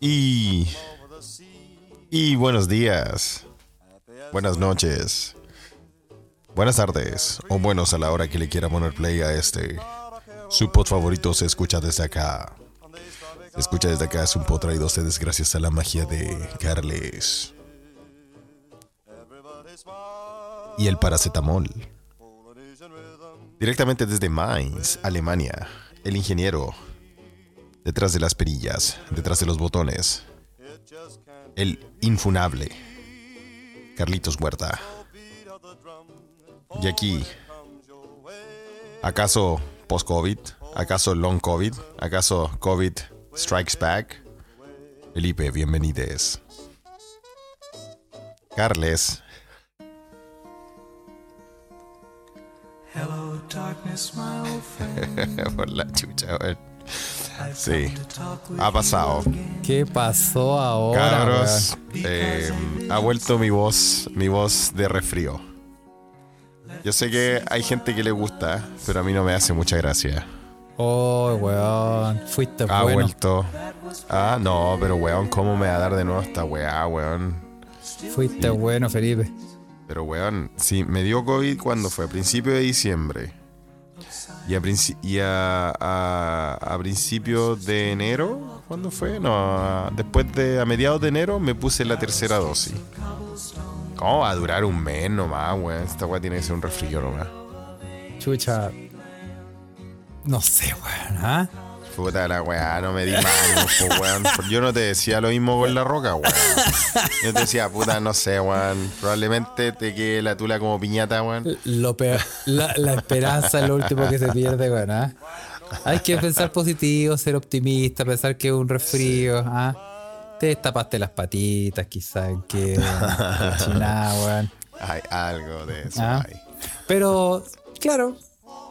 Y. Y buenos días. Buenas noches. Buenas tardes. O buenos a la hora que le quiera poner play a este. Su pod favorito se escucha desde acá. Se escucha desde acá. Es un pod traído a ustedes gracias a la magia de Carles. Y el paracetamol. Directamente desde Mainz, Alemania. El ingeniero. Detrás de las perillas, detrás de los botones. El infunable. Carlitos Huerta. Y aquí. ¿Acaso post-COVID? ¿Acaso long COVID? ¿Acaso COVID strikes back? Felipe, bienvenides. Carles. Hello, darkness, my old friend. Por la chucha. Sí, ha pasado. ¿Qué pasó ahora? Cabros, eh, ha vuelto mi voz, mi voz de resfrío. Yo sé que hay gente que le gusta, pero a mí no me hace mucha gracia. Oh, weón. Fuiste Ha bueno. vuelto. Ah, no, pero weón, ¿cómo me va a dar de nuevo esta weá, weón? Fuiste bueno, Felipe. Pero weón, sí, me dio COVID cuando fue, a principio de diciembre. Y a, y a, a, a principios de enero, ¿cuándo fue? No, a- después de, a mediados de enero me puse la tercera dosis. ¿Cómo va a durar un mes nomás, weón? Esta weá tiene que ser un resfrío nomás. Chucha. No sé, weón. ¿ah? Puta la weá, no me di mal, po, weón. Yo no te decía lo mismo con la roca, weón. Yo te decía, puta, no sé, weón. Probablemente te quede la tula como piñata, weón. Lo peor, la, la esperanza es lo último que se pierde, weón. ¿ah? Hay que pensar positivo, ser optimista, pensar que es un resfrío. ¿ah? Te tapaste las patitas, quizás, que weón. Hay algo de eso, Ah. Pero, claro,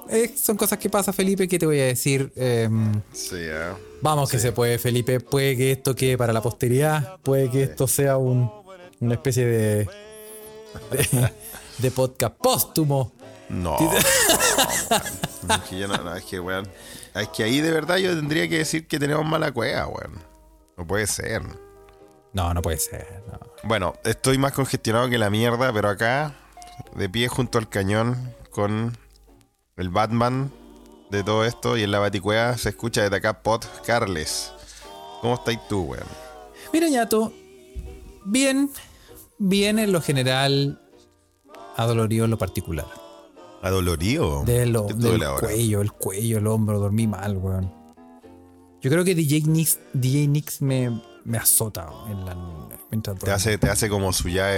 eh, son cosas que pasa, Felipe. ¿Qué te voy a decir? Em, Sí, eh. Vamos que se puede, Felipe. Puede que esto quede para la posteridad. Puede que esto sea un, una especie de, de, de podcast póstumo. No. es que yo no, no, es que, weón. Es que ahí de verdad yo tendría que decir que tenemos mala cueva, weón. No puede ser. No, no puede ser. no. Bueno, estoy más congestionado que la mierda, pero acá, de pie junto al cañón, con el Batman de todo esto y en la baticueva se escucha desde acá Pot Carles. ¿Cómo estáis tú, weón? Mira, ñato. Bien, bien en lo general, adolorido en lo particular. ¿Adolorío? De lo, ¿Qué te del cuello, el cuello, el hombro, dormí mal, weón. Yo creo que DJ Nix, DJ Nix me, me azota en la, mientras Te duermo. hace, te hace como su ya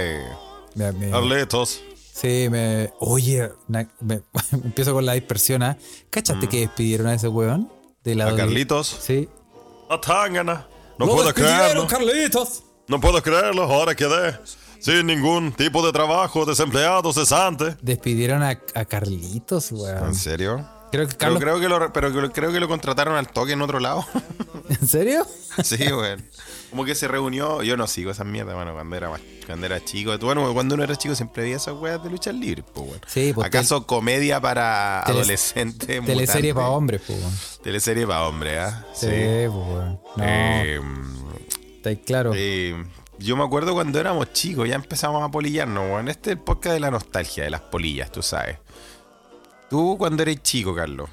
Me- me- Carletos. Sí, me. Oye, na- me- empiezo con la dispersión, ¿ah? ¿Cachaste que despidieron a ese weón? De la Mm. A Carlitos. Sí. A Tangana. No ¡Lo puedo creerlo. Carlitos! No puedo creerlo. Ahora quedé sin ningún tipo de trabajo, desempleado, cesante. Despidieron a, a Carlitos, weón. ¿En serio? Creo que Pero Carlos. creo que lo, pero creo que lo contrataron al toque en otro lado. ¿En serio? Sí, weón. Como que se reunió. Yo no sigo esas mierdas, bueno, cuando era, cuando era chico. Bueno, cuando uno era chico siempre veía esas weas de luchas libres, pues, weón. Sí, pues, ¿Acaso comedia para Tele- adolescentes? Teleserie para hombres, pues, weón. Teleserie para hombres, ¿ah? Sí, pues, weón. No, Eh, está claro. eh, yo me acuerdo cuando éramos chicos, ya empezamos a polillarnos, weón. Este es el podcast de la nostalgia, de las polillas, tú sabes. Tú cuando eres chico, Carlos.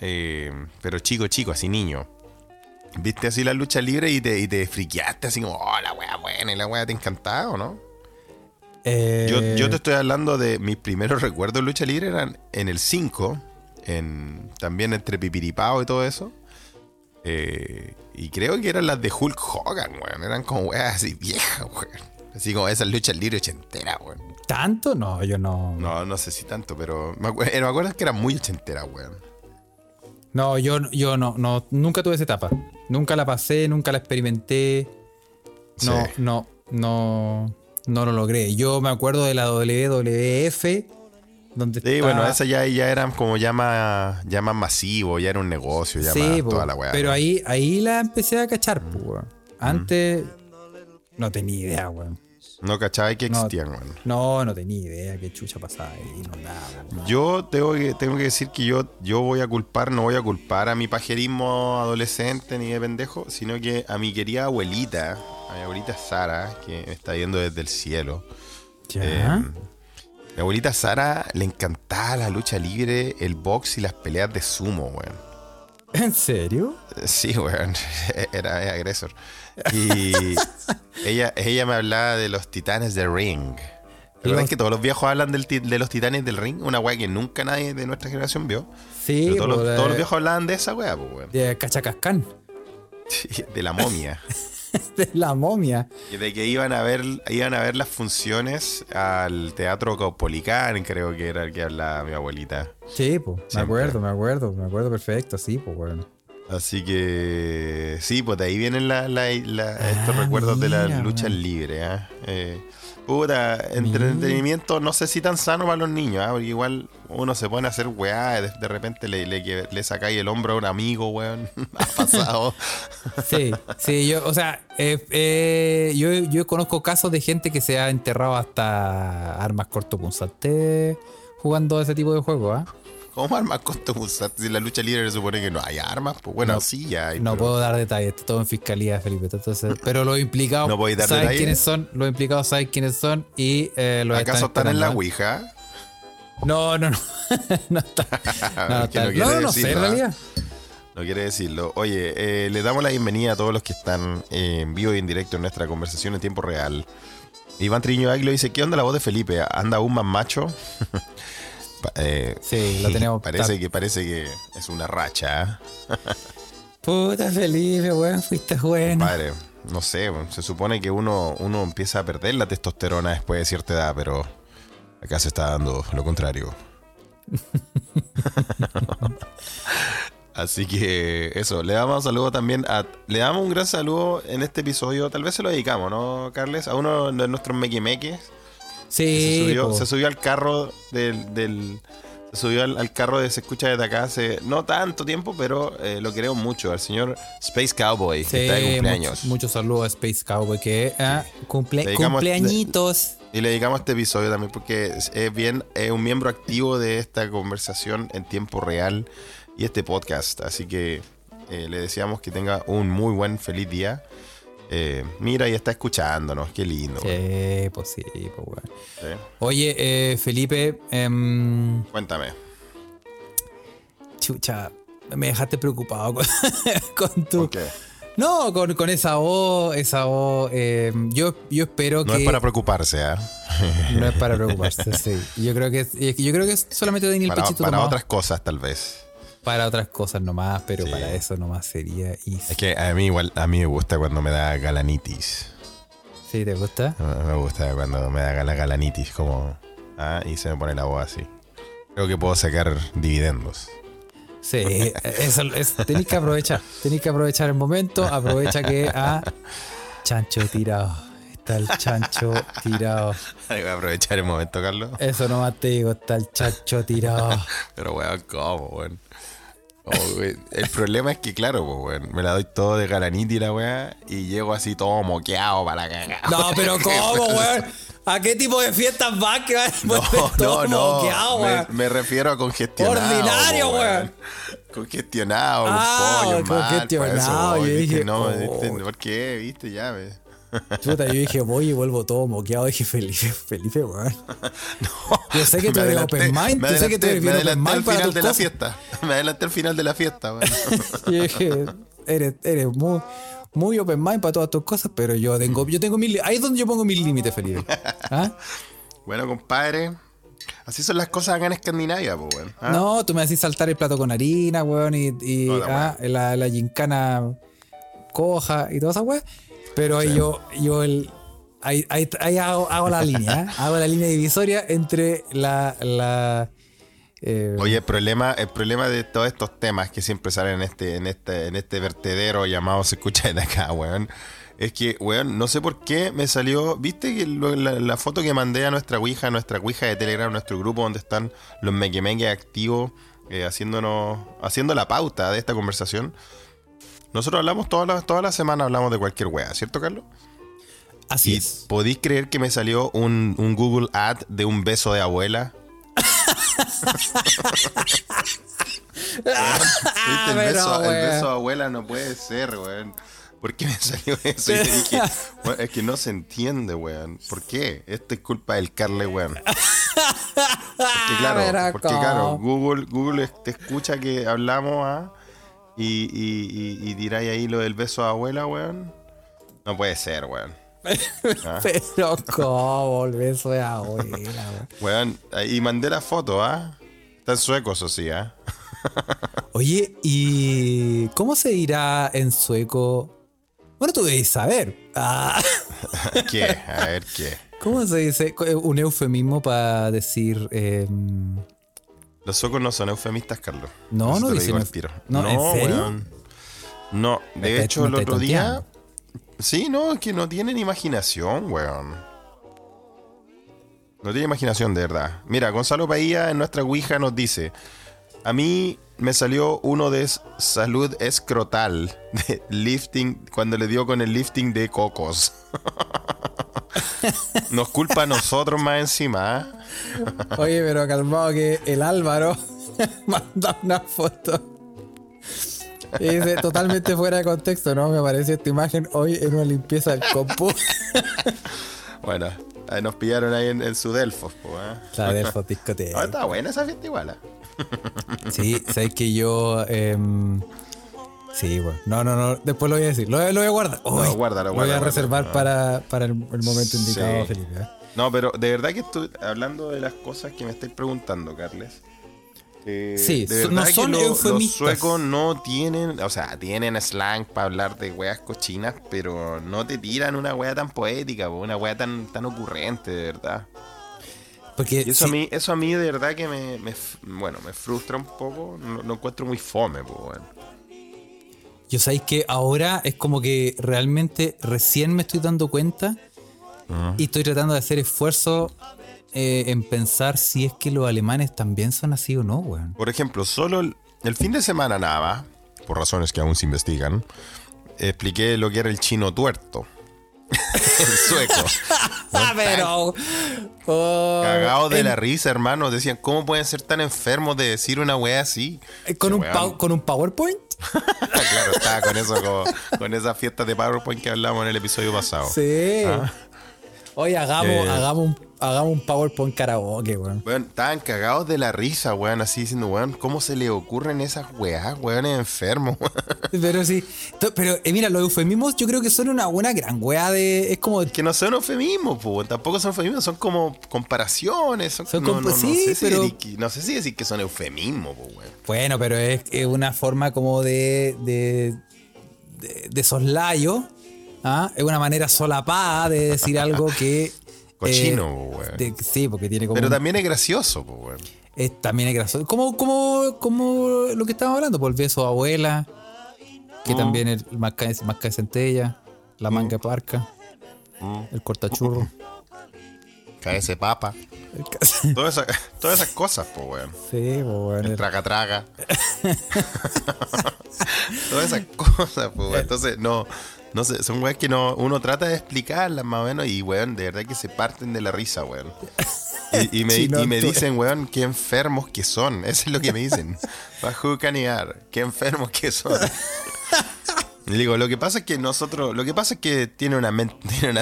eh, pero chico, chico, así niño. Viste así la lucha libre y te, y te friqueaste así como, oh, la wea buena y la wea te encantaba, ¿o no? Eh, Yo, yo te estoy hablando de mis primeros recuerdos de lucha libre eran en el 5, en, también entre Pipiripao y todo eso. Eh, y creo que eran las de Hulk Hogan, weón. Eran como weas así viejas, weón. Así como esas luchas libres ochenteras, weón. ¿Tanto? No, yo no. No, no sé si tanto, pero me, acuer- me acuerdo que eran muy ochenteras, weón. No, yo, yo no, no, nunca tuve esa etapa. Nunca la pasé, nunca la experimenté. No, Sí. no, no, no lo logré. Yo me acuerdo de la WWF, donde Sí, estaba- bueno, esas ya, ya eran como ya más, ya más masivo, ya era un negocio, ya Sí, toda la weá. pero ¿no? ahí, ahí la empecé a cachar, weón. Antes no tenía idea, weón. No cachaba que No. existían, weón. No, no tenía idea qué chucha pasaba ahí, no nada. Yo tengo que, tengo que decir que yo, yo voy a culpar, no voy a culpar a mi pajerismo adolescente ni de pendejo, sino que a mi querida abuelita, a mi abuelita Sara, que me está viendo desde el cielo. Ya. Eh, mi abuelita Sara le encantaba la lucha libre, el box y las peleas de sumo, weón. ¿En serio? Sí, weón. Era, era agresor. Y ella, ella me hablaba de los titanes de ring. ¿Te acuerdas Los- que todos los viejos hablan del de los titanes del ring? Una weá que nunca nadie de nuestra generación vio. Sí, Pero todos, los, todos los viejos hablaban de esa weá, pues, weón. de Cachacascán, De la momia. de la momia. Y de que iban a ver, iban a ver las funciones al Teatro Caupolicán, creo que era el que hablaba mi abuelita. Sí, pues, me acuerdo, me acuerdo, me acuerdo perfecto, sí, pues, bueno. Así que sí, pues de ahí vienen la- la- la- estos Ah, recuerdos de la mira, lucha weón. libre. ¿ah? Eh, puta, entretenimiento no sé si tan sano para los niños, ¿ah? porque igual uno se pone a hacer weá, de, de repente le, le, le sacáis el hombro a un amigo, weón. ha pasado. Sí, sí, yo, o sea, eh, eh, yo, yo conozco casos de gente que se ha enterrado hasta armas cortopunzantes jugando ese tipo de juegos, ¿ah? ¿Cómo armas cortopunzantes? Si en la lucha libre se supone que no hay armas, pues bueno, No, sí ya hay. No pero- puedo dar detalles, está todo en fiscalía, Felipe. Entonces, pero los implicados No saben detalles. quiénes son, los implicados saben quiénes son y eh, los ¿Acaso están en la. Ouija? No, no, no. no está. No, está- no no, no sé, en ¿ah? realidad. No quiere decirlo. Oye, eh, le damos la bienvenida a todos los que están eh, en vivo y en directo en nuestra conversación en tiempo real. Iván Triño Aguilo dice, ¿qué onda la voz de Felipe? ¿Anda aún más macho? Eh, Sí, lo tenemos. parece que parece que es una racha, ¿eh? Puta Felipe, weón, fuiste bueno. Padre, no sé, se supone que uno, uno empieza a perder la testosterona después de cierta edad, pero acá se está dando lo contrario. Así que eso, le damos un saludo también a. Le damos un gran saludo en este episodio. Tal vez se lo dedicamos, ¿no, Carles? A uno de nuestros mequimeques. Sí, Se subió, se subió al carro del. del- se subió al, al carro de Se Escucha desde acá hace no tanto tiempo, pero eh, lo queremos mucho. Al señor Space Cowboy, que está de Sí, cumpleaños. muchos muchos saludos a Space Cowboy que ah, cumple, Dedicamos- cumpleañitos. Y le dedicamos este episodio también porque es, es bien, es un miembro activo de esta conversación en tiempo real y este podcast. Así que eh, le deseamos que tenga un muy buen, feliz día. Eh, mira, y está escuchándonos, qué lindo. Sí, pues sí, pues. ¿sí? Oye, eh, Felipe, em, Cuéntame. chucha, me dejaste preocupado con, con tu. ¿Por qué? No, con, con esa voz, esa voz. em, yo, yo espero No que. es para preocuparse, ¿ah? no es para preocuparse, sí. Yo creo que es, yo creo que es solamente Daniel para, Pechito para tomado otras cosas tal vez. Para otras cosas nomás, pero Sí. para eso nomás sería. Y Es que a mí igual, a mí me gusta cuando me da galanitis. ¿Sí te gusta? Me gusta cuando me da la galanitis, como. Ah, y se me pone la voz así. Creo que puedo sacar dividendos. Sí, eso es, tenéis que aprovechar. Tenéis que aprovechar el momento. Aprovecha que a chancho tirado. Está el chancho tirado. Voy a aprovechar el momento, Carlos. Eso nomás te digo, está el chancho tirado. Pero, weón, ¿cómo, weón? Como, güey, El problema es que, claro, pues, weón, me la doy todo de galaniti la weá y llego así todo moqueado para cagar. No, pero ¿cómo, weón? ¿A qué tipo de fiestas vas que vas No, todo no, moqueado, no. Me, weón? me refiero a congestionado. Ordinario, po, weón. Congestionado, Ah, con pollo, mal, congestionado, yo dije, ¿viste? no, oh. ¿viste? ¿por qué? ¿Viste? Ya, me... Chuta, yo dije, voy y vuelvo todo moqueado. Dije, Felipe, Felipe, weón. Yo sé que tú eres open mind. Yo sé que tú eres bien open adelanté al mind para final de la fiesta. Me adelanté al final de la fiesta, weón. Yo dije, eres, eres muy, muy open mind para todas tus cosas, pero yo tengo, yo tengo mis, li- ahí es donde yo pongo mis límites, Felipe. ¿Ah? Bueno, compadre. Así son las cosas acá en Escandinavia, pues, weón. ¿ah? No, tú me decís saltar el plato con harina, weón, y, ah, la, la gincana coja y toda esa weón. Pero ahí yo, yo el, ahí, ahí, ahí hago, hago la línea, ¿eh? hago la línea divisoria entre la, la eh, Oye, el problema, el problema de todos estos temas que siempre salen en este, en este, en este vertedero llamado Se escucha de acá, weón. Es que, weón, no sé por qué me salió. ¿Viste que lo- la, la foto que mandé a nuestra Ouija, a nuestra Ouija de Telegram, nuestro grupo donde están los mequemeques activos, eh, haciéndonos, haciendo la pauta de esta conversación? Nosotros hablamos todas las, toda la semana, hablamos de cualquier wea, ¿cierto, Carlos? Así ¿Y es. podéis creer que me salió un, un Google Ad de un beso de abuela? El, pero, beso, el weón. beso de abuela no puede ser, weón. ¿Por qué me salió eso? Y yo dije, "Weón, es que no se entiende, weón. ¿Por qué? Esto es culpa del Carle, weón. Porque claro, porque claro, Google, Google te escucha que hablamos, ¿ah? Y, y, y, y tiráis ahí lo del beso de abuela, weón. No puede ser, weón. Ah. Pero cómo el beso de abuela, weón. Weón, y mandé la foto, ¿ah? Está en sueco, eso sí, ¿ah? Oye, ¿y cómo se dirá en sueco? Bueno, tú debes saber. Ah, ¿Qué? A ver, ¿qué? ¿Cómo se dice? Un eufemismo para decir. em, Los suecos no son eufemistas, Carlos. No, Eso no dicen digo tiro. no, ¿en serio? weón. No, de hecho, el otro día. Sí, no, es que no tienen imaginación, weón. No tiene imaginación, de verdad. Mira, Gonzalo Paía en nuestra Ouija nos dice: A mí me salió uno de salud escrotal, de lifting, cuando le dio con el lifting de cocos. Nos culpa a nosotros más encima, ¿ah? Oye, pero calmado que el Álvaro manda una foto. Y dice, totalmente fuera de contexto, ¿no? Me apareció esta imagen hoy en una limpieza del compu. Bueno, nos pillaron ahí en, en su Delfos, po, ¿eh? La del Ah, discoteca. está buena esa fiesta igual. ¿eh? Sí, sabes que yo. em, sí, bueno. No, no, no. Después lo voy a decir. Lo, lo voy a guardar. Uy, guárdalo, Lo voy a reservar guárdalo. para, para el, momento indicado, Sí. Felipe. ¿eh? No, pero de verdad que estoy hablando de las cosas que me estáis preguntando, Carles. Eh, Sí, de verdad no que son lo- los suecos no tienen, o sea, tienen slang para hablar de weas cochinas, pero no te tiran una wea tan poética, po, una wea tan, tan ocurrente, de verdad. Porque Y eso, sí, a mí, eso a mí de verdad que me, bueno, me frustra un poco, no, no encuentro muy fome, pues, weón. yo sabéis que ahora es como que realmente recién me estoy dando cuenta y estoy tratando de hacer esfuerzo eh, en pensar si es que los alemanes también son así o no, weón. Por ejemplo, solo el, el fin de semana nada más, por razones que aún se investigan, expliqué lo que era el chino tuerto. El sueco. Ah, pero. oh, Cagado de en- la risa, hermano. Decían, ¿cómo pueden ser tan enfermos de decir una wea así? eh, Con un, con un PowerPoint. claro, estaba con eso, como- con esas fiestas de PowerPoint que hablamos en el episodio pasado. Sí. Oye, hagamos, Eh. hagamos, un, hagamos un PowerPoint karaoke, weón. Weón, estaban cagados de la risa, weón, así diciendo, weón, ¿cómo se le ocurren esas weas, weón, enfermos? Pero sí. Pero eh, mira, los eufemismos yo creo que son una buena gran weá de. Es como. que no son eufemismos, pues, tampoco son eufemismos, son como comparaciones. Son, Son no, no, no sí, sé si pero- decir que- no sé si decir que son eufemismos, pues, weón. Bueno, pero es, es una forma como de. de. de, de soslayo. ¿ah? Es una manera solapada de decir algo que. Cochino, eh, weón. de- sí, porque tiene como. Pero un- también es gracioso, pues, weón. es- también es gracioso. Como, como, como lo que estábamos hablando, por el beso abuela. Que Mm. también el masca masca de centella. La manga de parca. Mm. El cortachurro. Cae ese papa. Todas esas, cosas, pues, weón. sí, pues, bueno, El el- traga traga. Todas esas cosas, pues, weón. Entonces, no, no sé, son weas que no, uno trata de explicarlas más o menos y, weón, de verdad que se parten de la risa, weón. Y, y me, y me dicen, weón, qué enfermos que son. Eso es lo que me dicen. Bajo canear, qué enfermos que son. Y digo, lo que pasa es que nosotros, lo que pasa es que tiene una mente,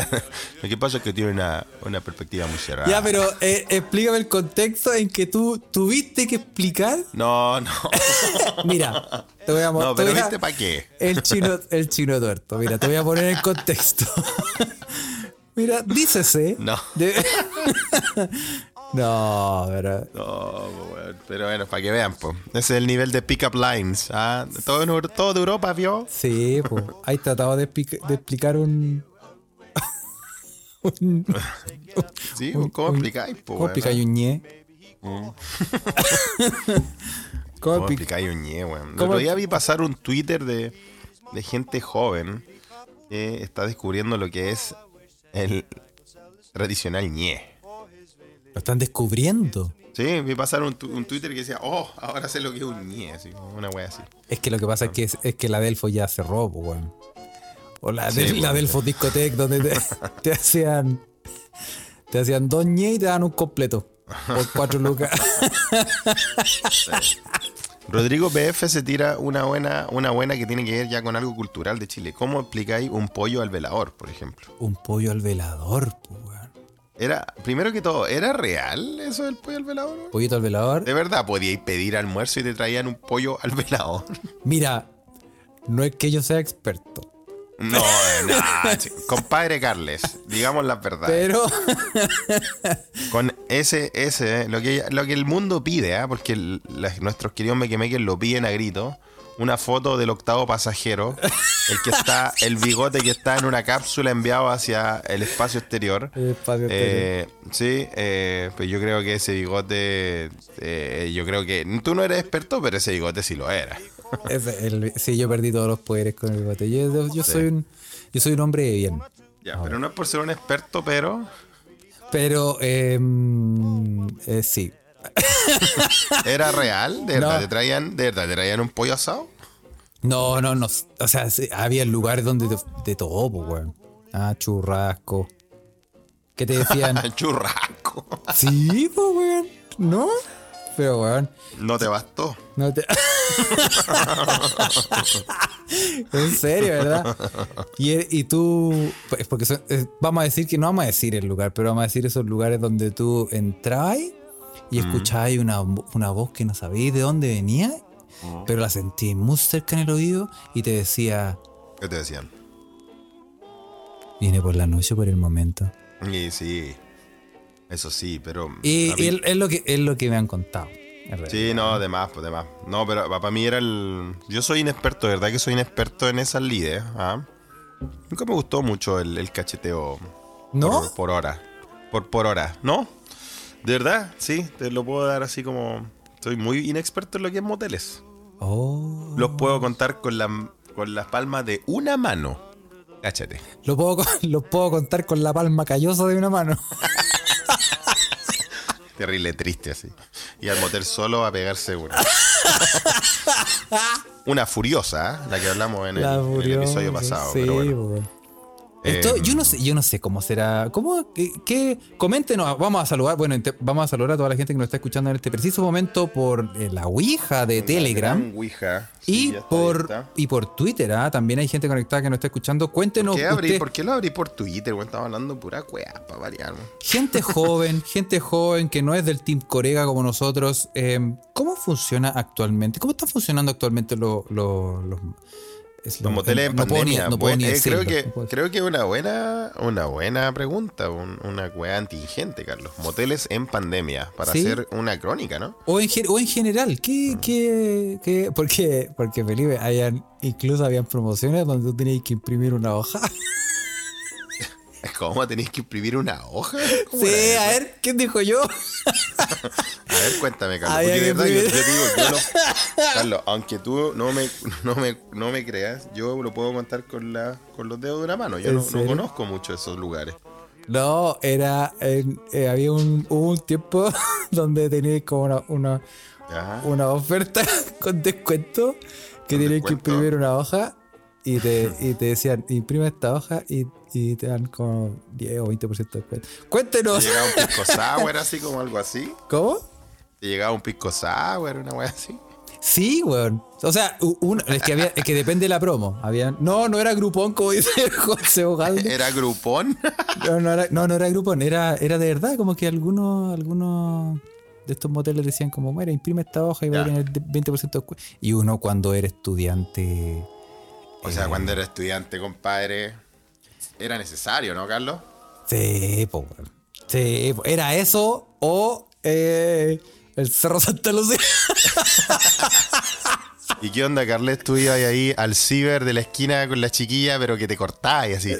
lo que pasa es que tiene una, una perspectiva muy cerrada. Ya, pero eh, explícame el contexto en que tú tuviste que explicar. No, no. Mira, te voy a No, te pero a- ¿viste para qué? El chino, el chino tuerto. Mira, te voy a poner en contexto. Mira, dícese. No. de- no, pero. No, pero bueno, para que vean, pues. Ese es el nivel de pick-up lines. ¿ah? Todo, en todo de Europa, ¿vio? Sí, pues. Hay tratado de, de explicar un. un Sí, un- ¿cómo explicáis, pues? ¿Cómo explicáis un ñe? ¿Cómo ¿Cómo expli- explicáis un ñe, weón? El ¿Cómo- otro día vi pasar un Twitter de, de gente joven que está descubriendo lo que es el tradicional ñe. Lo están descubriendo. Sí, vi pasar un, Twitter que decía, oh, ahora sé lo que es un ñe, así, una wea así. Es que lo que pasa es que, es, es que la Delfo ya cerró, pues, weón. O la, Sí, del, pues, la del Discotec, donde te, te hacían. Te hacían dos ñe y te dan un completo. Por cuatro lucas. Rodrigo PF se tira una buena, una buena que tiene que ver ya con algo cultural de Chile. ¿Cómo explicáis un pollo al velador, por ejemplo? un pollo al velador, pues, weón. Era, primero que todo, ¿era real eso del pollo al velador? Pollito al velador. ¿De verdad podíais pedir almuerzo y te traían un pollo al velador? Mira, no es que yo sea experto, No, ch- compadre Carles, digamos la verdad. pero Con ese, ese, lo que, lo que el mundo pide, ¿ah? porque el- las- nuestros queridos mequemeques lo piden a grito, una foto del octavo pasajero, el que está, el bigote que está en una cápsula enviado hacia el espacio exterior. El espacio Eh, sí, eh, pues yo creo que ese bigote, eh, yo creo que tú no eres experto, pero ese bigote sí lo era. El- sí, yo perdí todos los poderes con el bigote. Yo, soy un yo soy un hombre de bien. Ya, pero no es por ser un experto, pero Pero mm, eh, sí. era real, de verdad, No. te traían, de verdad, te traían un pollo asado. No, no, no. O sea, había lugares donde de, de todo, pues, weón. Ah, churrasco. ¿Qué te decían? Churrasco. sí, pues, weón. ¿No? Pero, weón. No te bastó. No te... en serio, ¿verdad? Y, y tú, pues, porque son- eh, vamos a decir que no vamos a decir el lugar, pero vamos a decir esos lugares donde tú entrabas y escuchabas una, una voz que no sabías de dónde venía, pero la sentí muy cerca en el oído y te decía, ¿Qué te decían? viene por la noche, por el momento. Y sí, eso sí, pero... Y, es, es lo que, es lo que me han contado. Sí, no, de más, pues de más. No, pero para mí era el... Yo soy inexperto, de verdad que soy inexperto en esas lides. ¿ah? Nunca me gustó mucho el, el cacheteo ¿No? por, por hora. Por, por hora, ¿no? De verdad, sí, te lo puedo dar así como... Soy muy inexperto en lo que es moteles. Oh. Los puedo contar con, la, con las palmas de una mano. Cáchate. Lo puedo, lo puedo contar con la palma callosa de una mano. Terrible, triste así. Y al motel solo a pegarse una. una furiosa, ¿eh? la que hablamos en el, en episodio pasado. sí, pero bueno. Esto, Eh, yo no sé, yo no sé cómo será. ¿Cómo? ¿Qué? qué? Coméntenos, vamos a saludar, bueno, vamos a saludar a toda la gente que nos está escuchando en este preciso momento por eh, la Ouija de Telegram. Ouija. Sí, Y por, y por Twitter, ¿ah? también hay gente conectada que nos está escuchando. Cuéntenos ¿Qué abrí? usted- ¿Por qué lo abrí por Twitter? weón? estaba hablando pura cuea para variar. Gente joven, gente joven que no es del Team Corega como nosotros. eh, ¿Cómo funciona actualmente? ¿Cómo están funcionando actualmente lo- lo- los, es Los lo- moteles en no puedo ni- pandemia. no puedo eh, creo, que, no creo que una buena, una buena pregunta, un- una cuea antigente, Carlos. Moteles en pandemia, para Sí. hacer una crónica, ¿no? O en, o en general, ¿qué, qué, qué- porque, porque Felipe, hayan, incluso habían promociones donde tú tenías que imprimir una hoja. ¿Cómo tenéis que imprimir una hoja? ¿Cómo Sí, a ver, ¿quién dijo yo? A ver, cuéntame, Carlos. Porque de que verdad, yo, yo digo, yo lo- Carlos, aunque tú no me, no, me, no me creas, yo lo puedo contar con, la, con los dedos de una mano. Yo ¿En no, no conozco mucho esos lugares. No, era, eh, había un, un tiempo donde tenías como una, una, oferta con descuento que ¿Con tenías que imprimir una hoja y te, y te decían, imprime esta hoja y, y te dan como 10 o 20% de descuento. Te Cuéntenos. llegaba un pisco sour, así como algo así. ¿Cómo? Te llegaba un pisco sour, una wea así. Sí, weón. O sea, u- una- es, que había, es que depende de la promo. Había, no, no era Grupón, como dice José Ogalde. Era grupón. No, no era, no, no era Grupón, era, era de verdad, como que algunos, algunos de estos moteles decían como, mira, imprime esta hoja y va a tener 20% de descuento. Y uno cuando era estudiante... O sea, cuando era estudiante, compadre, era necesario, ¿no, Carlos? Sí, po, weón. Sí, po. era eso o eh, el Cerro Santa Lucía. ¿Y qué onda, Carles? Tú ibas ahí al ciber de la esquina con la chiquilla, pero que te cortabas y así.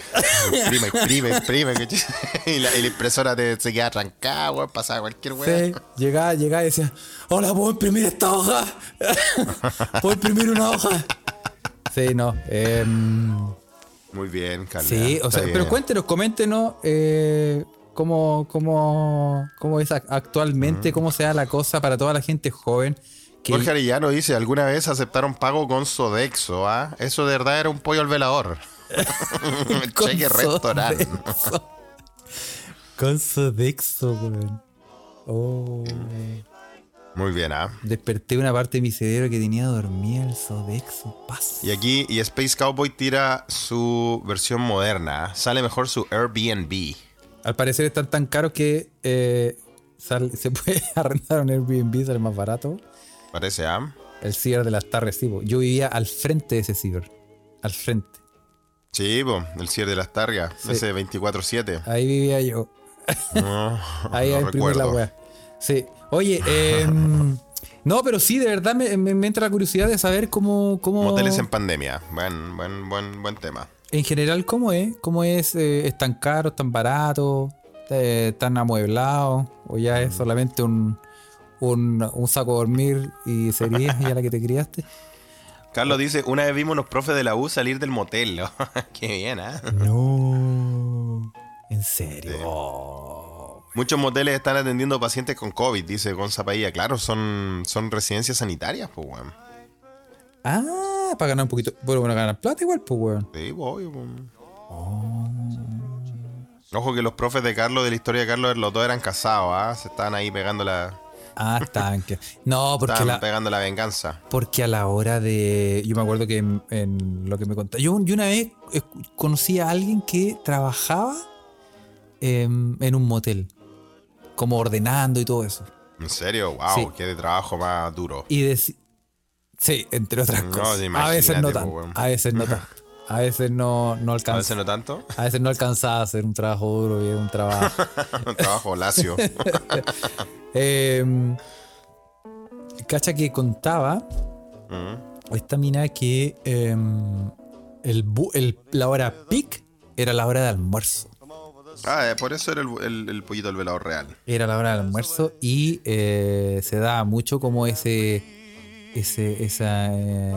Imprime, imprime, imprime. Y la, y la impresora te, se queda trancada, weón, pasaba cualquier weón. Sí, llegaba, llegaba y decía, hola, ¿puedo imprimir esta hoja? ¿Puedo imprimir una hoja? Sí, no. em, Muy bien, Carles. sí, o sea, bien. pero cuéntenos, coméntenos eh, cómo, cómo, cómo es ac- actualmente, cómo se da la cosa para toda la gente joven. Que, Jorge Arellano dice, ¿alguna vez aceptaron pago con Sodexo? ah? Eso de verdad era un pollo al velador. Cheque restaurante. Con Sodexo, weón. Oh. Muy bien, ¿ah? Desperté una parte de mi cerebro que tenía dormida el Sodexo. Paz. Y aquí, y Space Cowboy tira su versión moderna. ¿ah? Sale mejor su Airbnb. Al parecer están tan caros que eh, sal- se puede arrendar un Airbnb, sale más barato. Parece, ¿ah? El ciber de las Tarres, sí. Yo vivía al frente de ese ciber. Al frente. Sí, el cierre de las targas. Sí. Ese 24-7. Ahí vivía yo. No, Ahí no imprimí la recuerdo. Sí. Oye, em, no, pero sí, de verdad me, me- me entra la curiosidad de saber cómo. cómo Moteles en pandemia. Buen, buen, buen, buen tema. en general, ¿cómo es? ¿Cómo es? eh, ¿Es tan caro, tan barato, eh, tan amueblado? ¿O ya Mm. es solamente un, un, un saco de dormir y series ya la que te criaste? Carlos dice, una vez vimos unos profes de la U salir del motel. Qué bien, ¿ah? No. En serio. Sí. Oh. Muchos moteles están atendiendo pacientes con COVID, dice Gonza Pailla. Claro, son, son residencias sanitarias, pues, weón. Ah, para ganar un poquito. Bueno, para ganar plata igual, pues, weón. Sí, obvio, pues. Ojo que los profes de Carlos, de la historia de Carlos, los dos eran casados, ¿ah? Se estaban ahí pegando la, Ah, tanque. No, porque estaban la, pegando la venganza. Porque a la hora de. Yo me acuerdo que en, en lo que me contaste. Yo, yo una vez conocí a alguien que trabajaba em, en un motel. Como ordenando y todo eso. ¿En serio? Wow, Sí. qué de trabajo más duro. Y Sí, entre otras No, cosas. a veces no tanto. A veces no tanto. A veces no, no A alcanza. veces no tanto. A veces no alcanzaba a hacer un trabajo duro y un trabajo. Un trabajo lacio. Em, cacha que contaba Mm. esta mina que em, el- la hora peak era la hora de almuerzo. Ah, eh, por eso era el, el- el pollito del velador real. Era la hora del almuerzo y eh, se da mucho como ese, ese esa eh,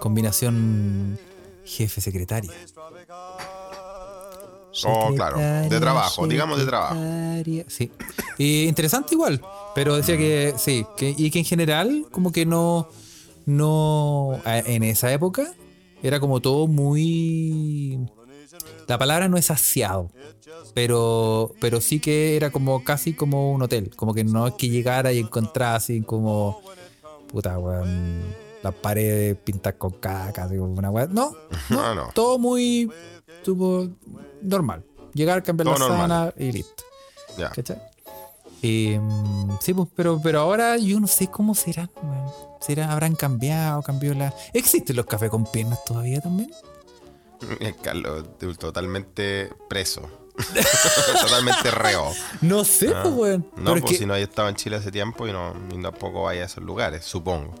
combinación jefe-secretaria. Oh, claro. De Secretaria, trabajo, digamos de trabajo. secretaria, Sí. Y interesante igual. Pero decía que sí. Que, y que en general, como que no. No. En esa época. Era como todo muy. La palabra no es aseado. Pero. Pero sí que era como casi como un hotel. Como que no es que llegara y encontrara así como. Puta, weón. Las paredes pintadas con caca, así como una weón. No, No, no. todo muy tuvo normal. Llegar, cambiar Todo la normal. y listo. Ya. ¿Cachai? Mm, sí, pues, pero, pero ahora yo no sé cómo serán, weón. ¿Será, ¿Habrán cambiado? ¿Cambió la. ¿Existen los cafés con piernas todavía también? Carlos, totalmente preso. totalmente reo. No sé, Ah. pues, weón. No, es pues que- si no haya estado en Chile hace tiempo y, no, y tampoco vaya a esos lugares, supongo.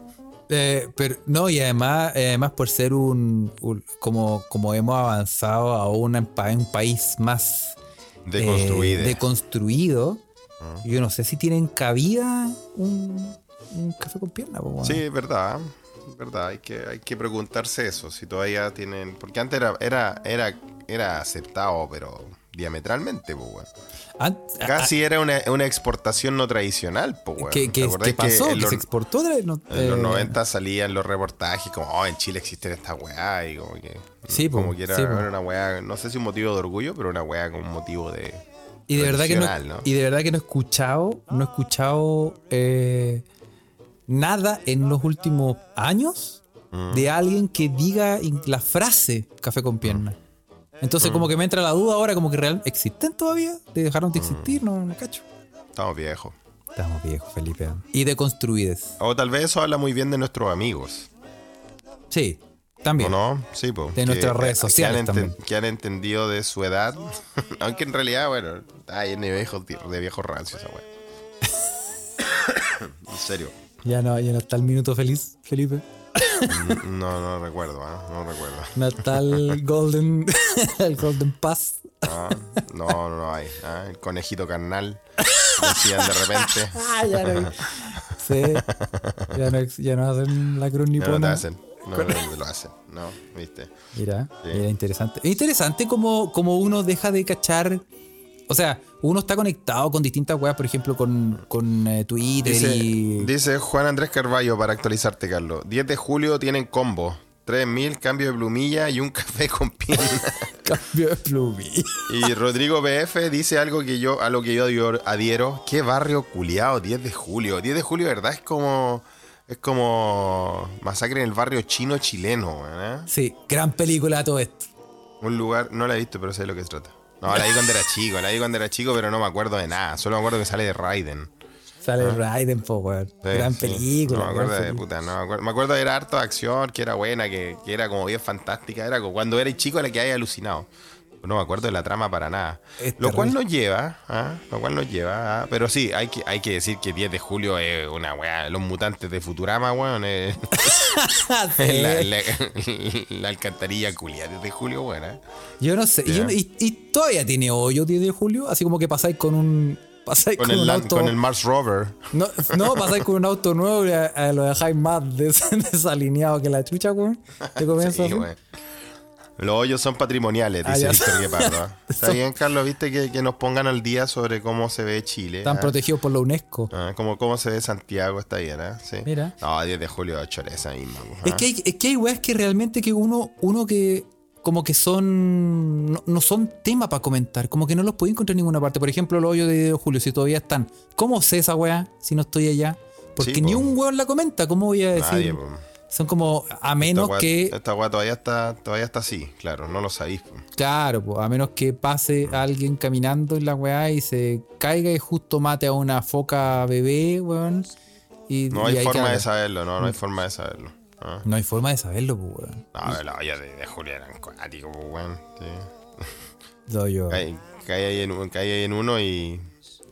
Eh, pero no, y además, eh, además por ser un, un- como, como hemos avanzado a una, un país más Deconstruido. eh, deconstruido, yo no sé si tienen cabida un, un café con pierna. po, weón. Sí, es verdad. Verdad. Hay que, hay que preguntarse eso. Si todavía tienen. Porque antes era, era, era, era aceptado, pero diametralmente, pues, a- Casi era una, una exportación no tradicional, pues, weón. ¿Qué, ¿Te qué- qué pasó? que ¿Que en los, se exportó? No, en los eh, 90 salían los reportajes como, oh, en Chile existen estas weá y como que. Sí, como po, que era, sí, po. era una weá, no sé si un motivo de orgullo, pero una weá con un motivo de. Y de verdad que ¿no? y de verdad que no he escuchado, no he escuchado eh, nada en los últimos años Mm. de alguien que diga la frase café con pierna. Mm. Entonces como que me entra la duda ahora como que real existen todavía, ¿Le dejaron Mm. de existir, no, no cacho. Estamos viejos. Estamos viejos, Felipe. Y deconstruides. O tal vez eso habla muy bien de nuestros amigos. Sí, ¿O también. no? Sí, pues. De nuestras redes sociales que han, también. que han entendido de su edad. Aunque en realidad, bueno, está lleno de viejos, de viejos rancios esa weá. en serio. Ya no, ya no está el minuto feliz, Felipe. No, no recuerdo, ¿ah? no recuerdo. No está el Golden, el Golden Pass. Ah, no, no, hay. ah, El conejito carnal. Decían de repente. Ah, ya no. Sí. Ya no, ya no hacen la cruz No, no te nipona. hacen. No, no lo hacen. No, viste. Mira, Sí. mira, interesante. Es interesante como, como uno deja de cachar. O sea, uno está conectado con distintas weas, por ejemplo, con, con eh, Twitter Dice, y. dice Juan Andrés Carballo para actualizarte, Carlos. 10 de julio tienen combo. 3000, cambio de plumilla y un café con piel. Cambio de plumilla. y Rodrigo BF dice algo que yo, a lo que yo adhiero-. ¿Qué barrio culiado? 10 de julio. 10 de julio, ¿verdad? Es como. Es como. Masacre en el barrio chino chileno, weón, ¿eh? Sí, gran película todo esto. Un lugar. No la he visto, pero sé de lo que se trata. No, la vi cuando era chico, la vi cuando era chico, pero no me acuerdo de nada. Solo me acuerdo que sale de Raiden. Sale Raiden, po, weón. Sí, gran sí. película. No me acuerdo de puta, no me acuerdo. Me acuerdo de era harto de acción, que era buena, que, que era como bien fantástica. Era como cuando era chico era que había alucinado. No me acuerdo de la trama para nada. Es Lo cual nos lleva, ¿ah? lo cual nos lleva, ¿ah? pero sí, hay que, hay que decir que 10 de julio es una weá, los mutantes de Futurama, weón, es Sí. la, la- la alcantarilla culia 10 de julio, weón, ¿eh? Yo no sé. yo y, y todavía tiene hoyo 10 de julio. Así como que pasáis con un. Pasáis con, Con el, un auto. con el Mars Rover. No, no, pasáis con un auto nuevo y a- a lo dejáis más des- desalineado que la chucha, weón. Te comienzo Sí. Los hoyos son patrimoniales, Ah, dice ya. Víctor Guepardo. ¿ah? Está bien, Carlos, viste que, que nos pongan al día sobre cómo se ve Chile. Están ¿ah? protegidos por la UNESCO. Ah, como cómo se ve Santiago, está bien, ¿eh? Sí. Mira. No, 10 de julio, choreza misma. Es que hay, es que hay weas que realmente que uno, uno que como que son. No, no son tema para comentar. Como que no los puedo encontrar en ninguna parte. Por ejemplo, los hoyos de 10 de julio, si todavía están. ¿Cómo sé esa wea si no estoy allá? Porque Sí, ni po. un weón la comenta. ¿Cómo voy a decir? Nadie, po. Son como. A menos esta que. Esta weá todavía está, todavía está así, claro, no lo sabéis. Claro, po, a menos que pase alguien caminando en la weá y se caiga y justo mate a una foca bebé, weón. Y, No hay forma de saberlo, no, no hay forma de saberlo. No hay forma de saberlo, pues, weón. No, los hoyos de, de julio eran cuáticos, po, weón. Sí. Lo yo. Caí ahí en, caí ahí en uno y.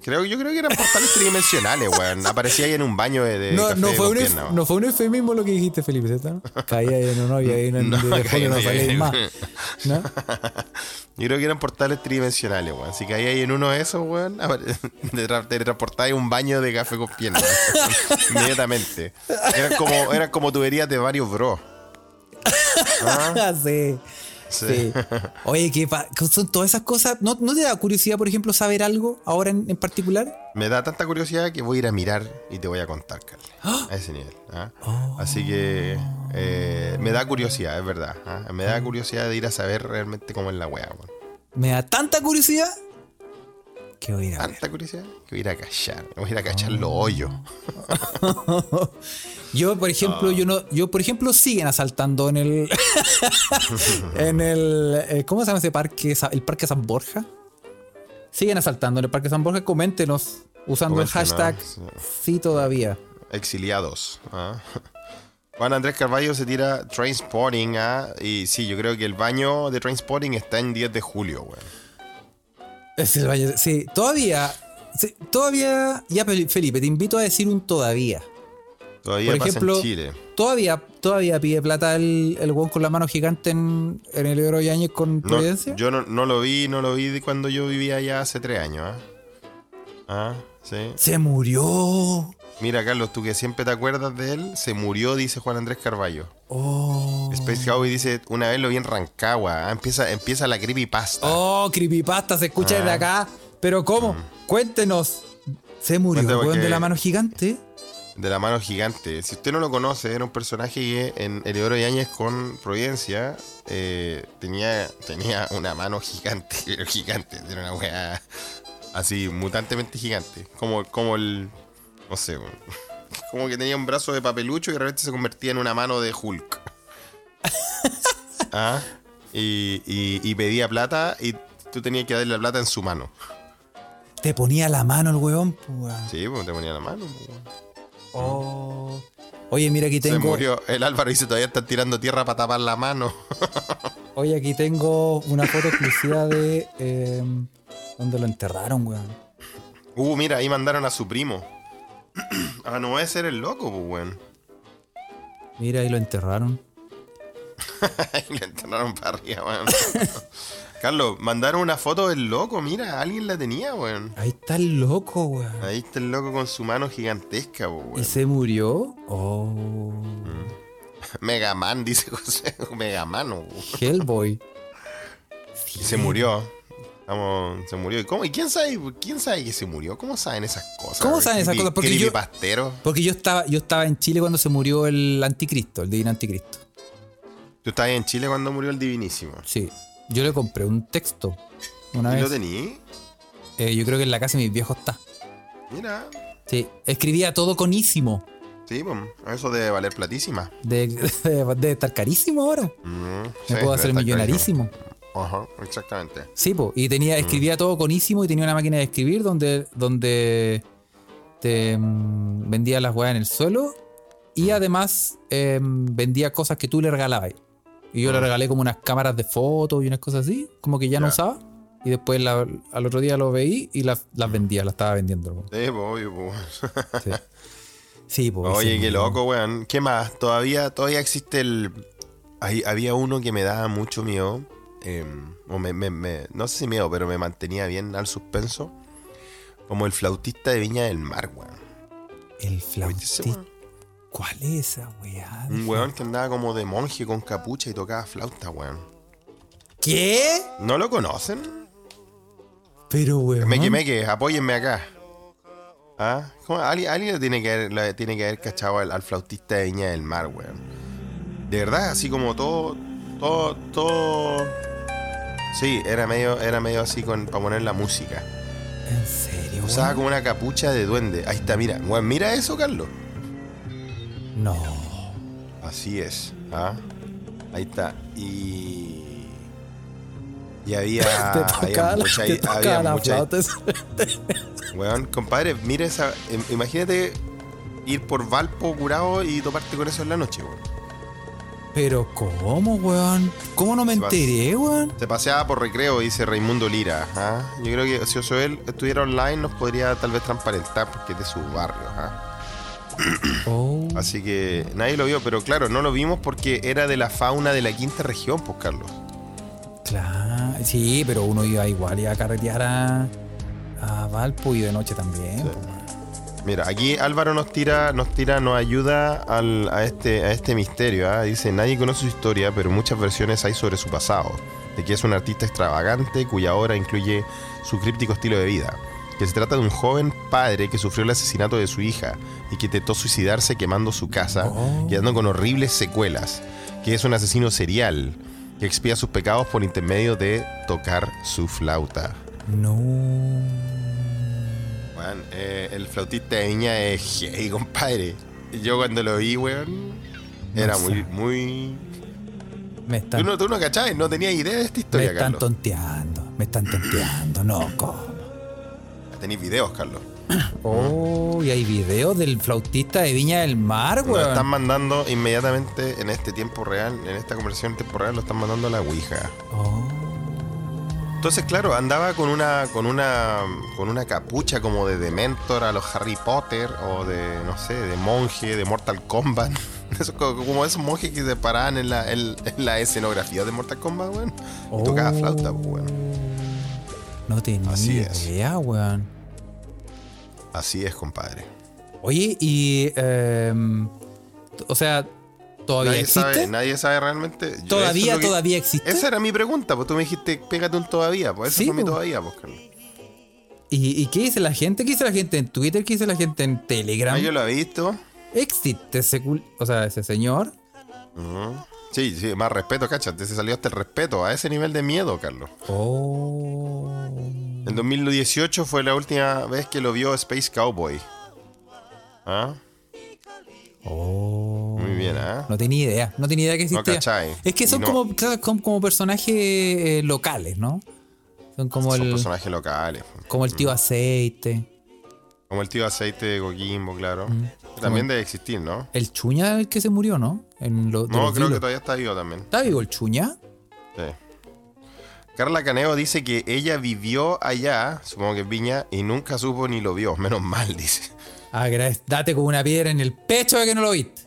Creo, yo creo que eran portales tridimensionales, weón. Aparecía ahí en un baño de, de No, café no, fue un, pierna, no fue un eufemismo lo que dijiste, Felipe, ¿cierto? Caía en un hoyo ahí en No, el de caí no salís más. ¿No? Yo creo que eran portales tridimensionales, weón. Si caía ahí en uno de esos, weón, te tra- te transportabas un baño de café con pierna. Inmediatamente. Eran como, eran como tuberías de varios bros. sí. Sí. Oye, ¿qué pa- qué son todas esas cosas? ¿No, ¿No te da curiosidad, por ejemplo, saber algo ahora en, en particular? Me da tanta curiosidad que voy a ir a mirar y te voy a contar, Carlos. A ese nivel. ¿ah? Así que eh, me da curiosidad, es verdad. ¿ah? Me da curiosidad de ir a saber realmente cómo es la wea. Me da tanta curiosidad que voy a ir a ver. Tanta curiosidad que voy a ir a cachar. Voy a ir a cachar los hoyos. Yo, por ejemplo, yo no, yo, por ejemplo, siguen asaltando en el. en el. eh, ¿Cómo se llama ese parque? El Parque San Borja. Siguen asaltando en el Parque San Borja. Coméntenos usando el hashtag sí. todavía. Exiliados. ¿ah? Juan Andrés Carballo se tira Trainspotting. ¿ah? Y sí, yo creo que el baño de Trainspotting está en 10 de julio, weón. Es el baño- Sí, todavía. sí, todavía. Ya, Fel- Felipe, te invito a decir un todavía. Todavía Por pasa ejemplo, en Chile. Todavía, todavía pide plata el, el con la mano gigante en, en el Ebro Yáñez con No, Providencia. yo no, no lo vi, no lo vi de cuando yo vivía allá hace tres años. ¿ah? Ah, sí. Se murió. Mira, Carlos, tú que siempre te acuerdas de él, se murió, dice Juan Andrés Carballo. Oh. Space Cowboy dice, una vez lo vi en Rancagua. Ah, empieza, empieza la creepypasta. Oh, creepypasta, se escucha desde Ah. acá. Pero ¿cómo? Cuéntenos. Se murió Cuéntame weón de la mano gigante. De la mano gigante. Si usted no lo conoce, era un personaje que en Eleodoro Yáñez con Providencia eh, tenía, tenía una mano gigante, pero gigante. Era una weá así, mutantemente gigante. Como, como el. No sé, weón. como que tenía un brazo de papelucho y de repente se convertía en una mano de Hulk. ¿Ah? Y, y- y pedía plata y tú tenías que darle la plata en su mano. Te ponía la mano el weón. weón. Sí, pues te ponía la mano. pues, weón. Oh. Oye, mira, aquí Se tengo. murió. El Álvaro dice todavía están tirando tierra para tapar la mano. Oye, aquí tengo una foto exclusiva de. eh, donde lo enterraron, weón. Uh, mira, ahí mandaron a su primo. ah, no puede ser el loco, pues, weón. Mira, ahí lo enterraron. Ahí le enterraron para arriba, weón. Carlos, mandaron una foto del loco, mira, alguien la tenía, weón. Ahí está el loco, weón. Ahí está el loco con su mano gigantesca, pues, ¿Y weón. se murió? Oh. Megaman, dice José. Megaman, weón. Hellboy. Y se murió. Vamos, se murió. ¿Y, cómo? ¿Y quién sabe, quién sabe que se murió? ¿Cómo saben esas cosas? ¿Cómo saben esas cosas? Porque yo- creepypastero. Porque yo estaba, yo estaba en Chile cuando se murió el anticristo, el divino anticristo. Tú estabas en Chile cuando murió el Divinísimo. Sí. Yo le compré un texto una ¿Y vez. lo tení? Eh, yo creo que en la casa de mis viejos está. Mira. Sí. Escribía todo conísimo. Sí, pues, eso debe valer platísima. De, de, de estar carísimo ahora. Mm, Me sí, puedo debe hacer millonarísimo. carísimo. Ajá, exactamente. Sí, po. Y tenía, escribía todo conísimo y tenía una máquina de escribir donde, donde te mm, vendía las weas en el suelo y además em, vendía cosas que tú le regalabas. Y yo le regalé como unas cámaras de fotos y unas cosas así, como que ya no usaba. Y después la- al otro día lo veí y las, las vendía, las estaba vendiendo. po. Sí, pues, obvio. Sí, sí po, Oye, sí, qué po. loco, weón. ¿Qué más? Todavía, todavía existe el. Ahí, había uno que me daba mucho miedo. Em, o me, me- me- no sé si miedo, pero me mantenía bien al suspenso. Como el flautista de Viña del Mar, weón. El ¿Viste ese flautista. ¿Cuál es esa weá? Un weón que andaba como de monje con capucha y tocaba flauta, weón. ¿Qué? ¿No lo conocen? Pero weón. Meque, meque, apóyenme acá. ¿Ah? ¿Cómo? Alguien, alguien tiene que haber, tiene que haber cachado al, al flautista de Viña del Mar, weón. De verdad, así como todo, todo, todo. Sí, era medio, era medio así con, para poner la música. ¿En serio? Usaba como una capucha de duende. Ahí está, mira. Weón, mira eso, Carlos. No. Así es. ¿ah? Ahí está. Y. Y había. Te había tocaba mucha- te tocaba había la mucha-. Weón, compadre, mira esa. im- Imagínate ir por Valpo curado y toparte con eso en la noche, weón. Pero ¿cómo, weón? ¿Cómo no me Se enteré, weón? Se paseaba por recreo, dice Raimundo Lira. ¿ah? Yo creo que si Osoel estuviera online nos podría tal vez transparentar porque es de su barrio. ¿ah? Oh, Así que nadie lo vio, pero claro, no lo vimos porque era de la fauna de la quinta región, pues Carlos. claro. Sí, pero uno iba igual, iba a carretear a, a Valpo y de noche también. weón. Mira, aquí Álvaro nos tira, nos tira, nos ayuda al- a, este, a este misterio. ¿ah? Dice, nadie conoce su historia, pero muchas versiones hay sobre su pasado. De que es un artista extravagante cuya obra incluye su críptico estilo de vida. Que se trata de un joven padre que sufrió el asesinato de su hija y que intentó suicidarse quemando su casa, Oh. quedando con horribles secuelas. Que es un asesino serial que expía sus pecados por intermedio de tocar su flauta. No. Weón, eh, el flautista de Viña es gay, compadre. Yo cuando lo vi, weón, era No muy, sé. muy... Me Tú están, no, tú no cachabas, no tenías idea de esta me historia, están Carlos. tonteando. Me están tonteando. No, ¿cómo? Tenéis videos, Carlos. Oh, y hay videos del flautista de Viña del Mar, Nos están weón. mandando inmediatamente en este tiempo real, en esta conversación en tiempo real, lo están mandando a la Ouija. Oh, Entonces, claro, andaba con una, con una, con una capucha como de Dementor a los Harry Potter o de, no sé, de monje, de Mortal Kombat. Eso, como, esos monjes que se paraban en la, en, en la escenografía de Mortal Kombat, weón. Y tocaba Oh. flauta, pues, weón. No tenía Así es. idea, weón. Así es, compadre. Oye, y. em, o sea, ¿todavía Nadie existe? sabe, nadie sabe realmente. Es ¿Todavía, que- todavía existe? Esa era mi pregunta, pues tú me dijiste, pégate un todavía, pues eso Sí, fue mi pues. todavía, pues, Carlos. ¿Y, y qué dice la gente? ¿Qué dice la gente en Twitter? ¿Qué dice la gente en Telegram? Ah, yo lo he visto. ¿Existe ese, cul- o sea, ese señor? Sí, sí, más respeto, cáchate. Se salió hasta el respeto, a ese nivel de miedo, Carlos. Oh. En 2018 fue la última vez que lo vio Space Cowboy. ¿Ah? Oh. Bien, ¿ah? No tenía idea, no tenía idea que existía. cachai. es que son no- como, como, como personajes eh, locales, ¿no? Son como Son el, personajes locales. como el tío aceite. Como el tío aceite de Coquimbo, claro. Mm. También debe existir, ¿no? El Chuña el que se murió, ¿no? En lo- de No, creo que todavía está vivo también. ¿Está vivo el Chuña? Sí. Carla Caneo dice que ella vivió allá, supongo que en Viña, y nunca supo ni lo vio. Menos mal, dice. Agra- Date con una piedra en el pecho de que no lo viste.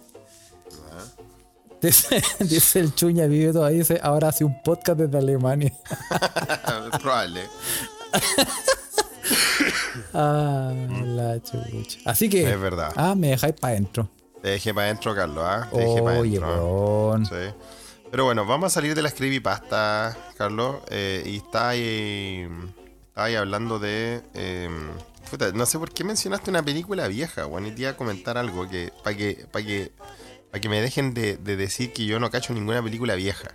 Dice, dice el Chuña, vive todavía. Dice, ahora hace un podcast desde Alemania. Probable. Ah, la chucha. Así que. Es verdad. Ah, me dejáis para adentro. Te dejé para adentro, Carlos, ¿ah? Te dejé para adentro. Sí. Pero bueno, vamos a salir de las creepypasta, Carlos. eh, y está ahí, está ahí hablando de. eh, puta, no sé por qué mencionaste una película vieja, weón. Y te iba a comentar algo que. Para que. Para que. Para que me dejen de, de decir que yo no cacho ninguna película vieja.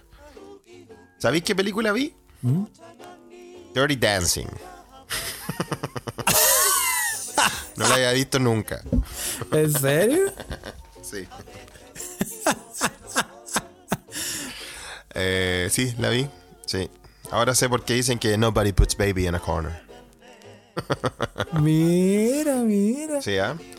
¿Sabéis qué película vi? ¿Mm? Dirty Dancing. no la había visto nunca. ¿En serio? Sí. Eh, sí, la vi. Sí. Ahora sé por qué dicen que nobody puts baby in a corner. Mira, mira. Sí, ¿ah? Eh,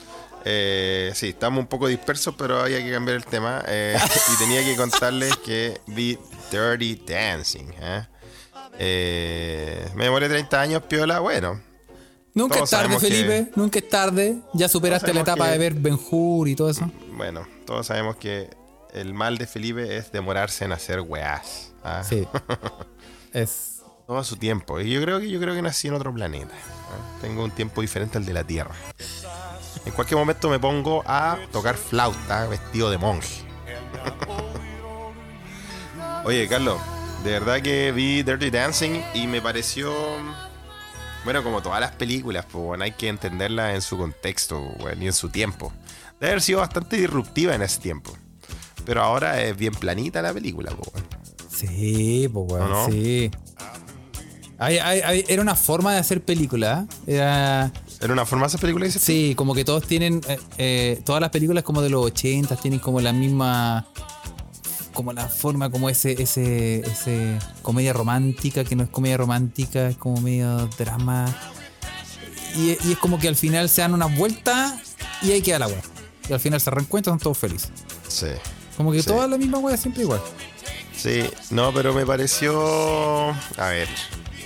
sí, estamos un poco dispersos, pero había que cambiar el tema. eh, y tenía que contarles que vi Dirty Dancing. ¿eh? Eh, me demoré 30 años, piola. Bueno, Nunca es tarde, que- Felipe. Nunca es tarde. Ya superaste la etapa que- de ver Ben Hur y todo eso. bueno, todos sabemos que el mal de Felipe es demorarse en hacer weás. ¿ah? Sí. es. Todo a su tiempo. Y yo creo que yo creo que nací en otro planeta. ¿ah? Tengo un tiempo diferente al de la Tierra. En cualquier momento me pongo a tocar flauta vestido de monje. Oye, Carlos, de verdad que vi Dirty Dancing y me pareció. Bueno, como todas las películas, pues bueno, hay que entenderla en su contexto bueno, y en su tiempo. Debe haber sido bastante disruptiva en ese tiempo. Pero ahora es bien planita la película, pues bueno. Sí, pues bueno, sí. Hay- hay- hay- era una forma de hacer película. ¿eh? Era. ¿Era una forma de esa película? dices tú? Sí, como que todos tienen. eh, eh, todas las películas como de los 80 tienen como la misma. Como la forma, como ese, ese, ese comedia romántica, que no es comedia romántica, es como medio drama. Y, y es como que al final se dan unas vueltas y ahí queda la wea. Y al final se reencuentran, todos felices. Sí. Como que Sí. toda la misma wea siempre igual. Sí, no, pero me pareció. A ver.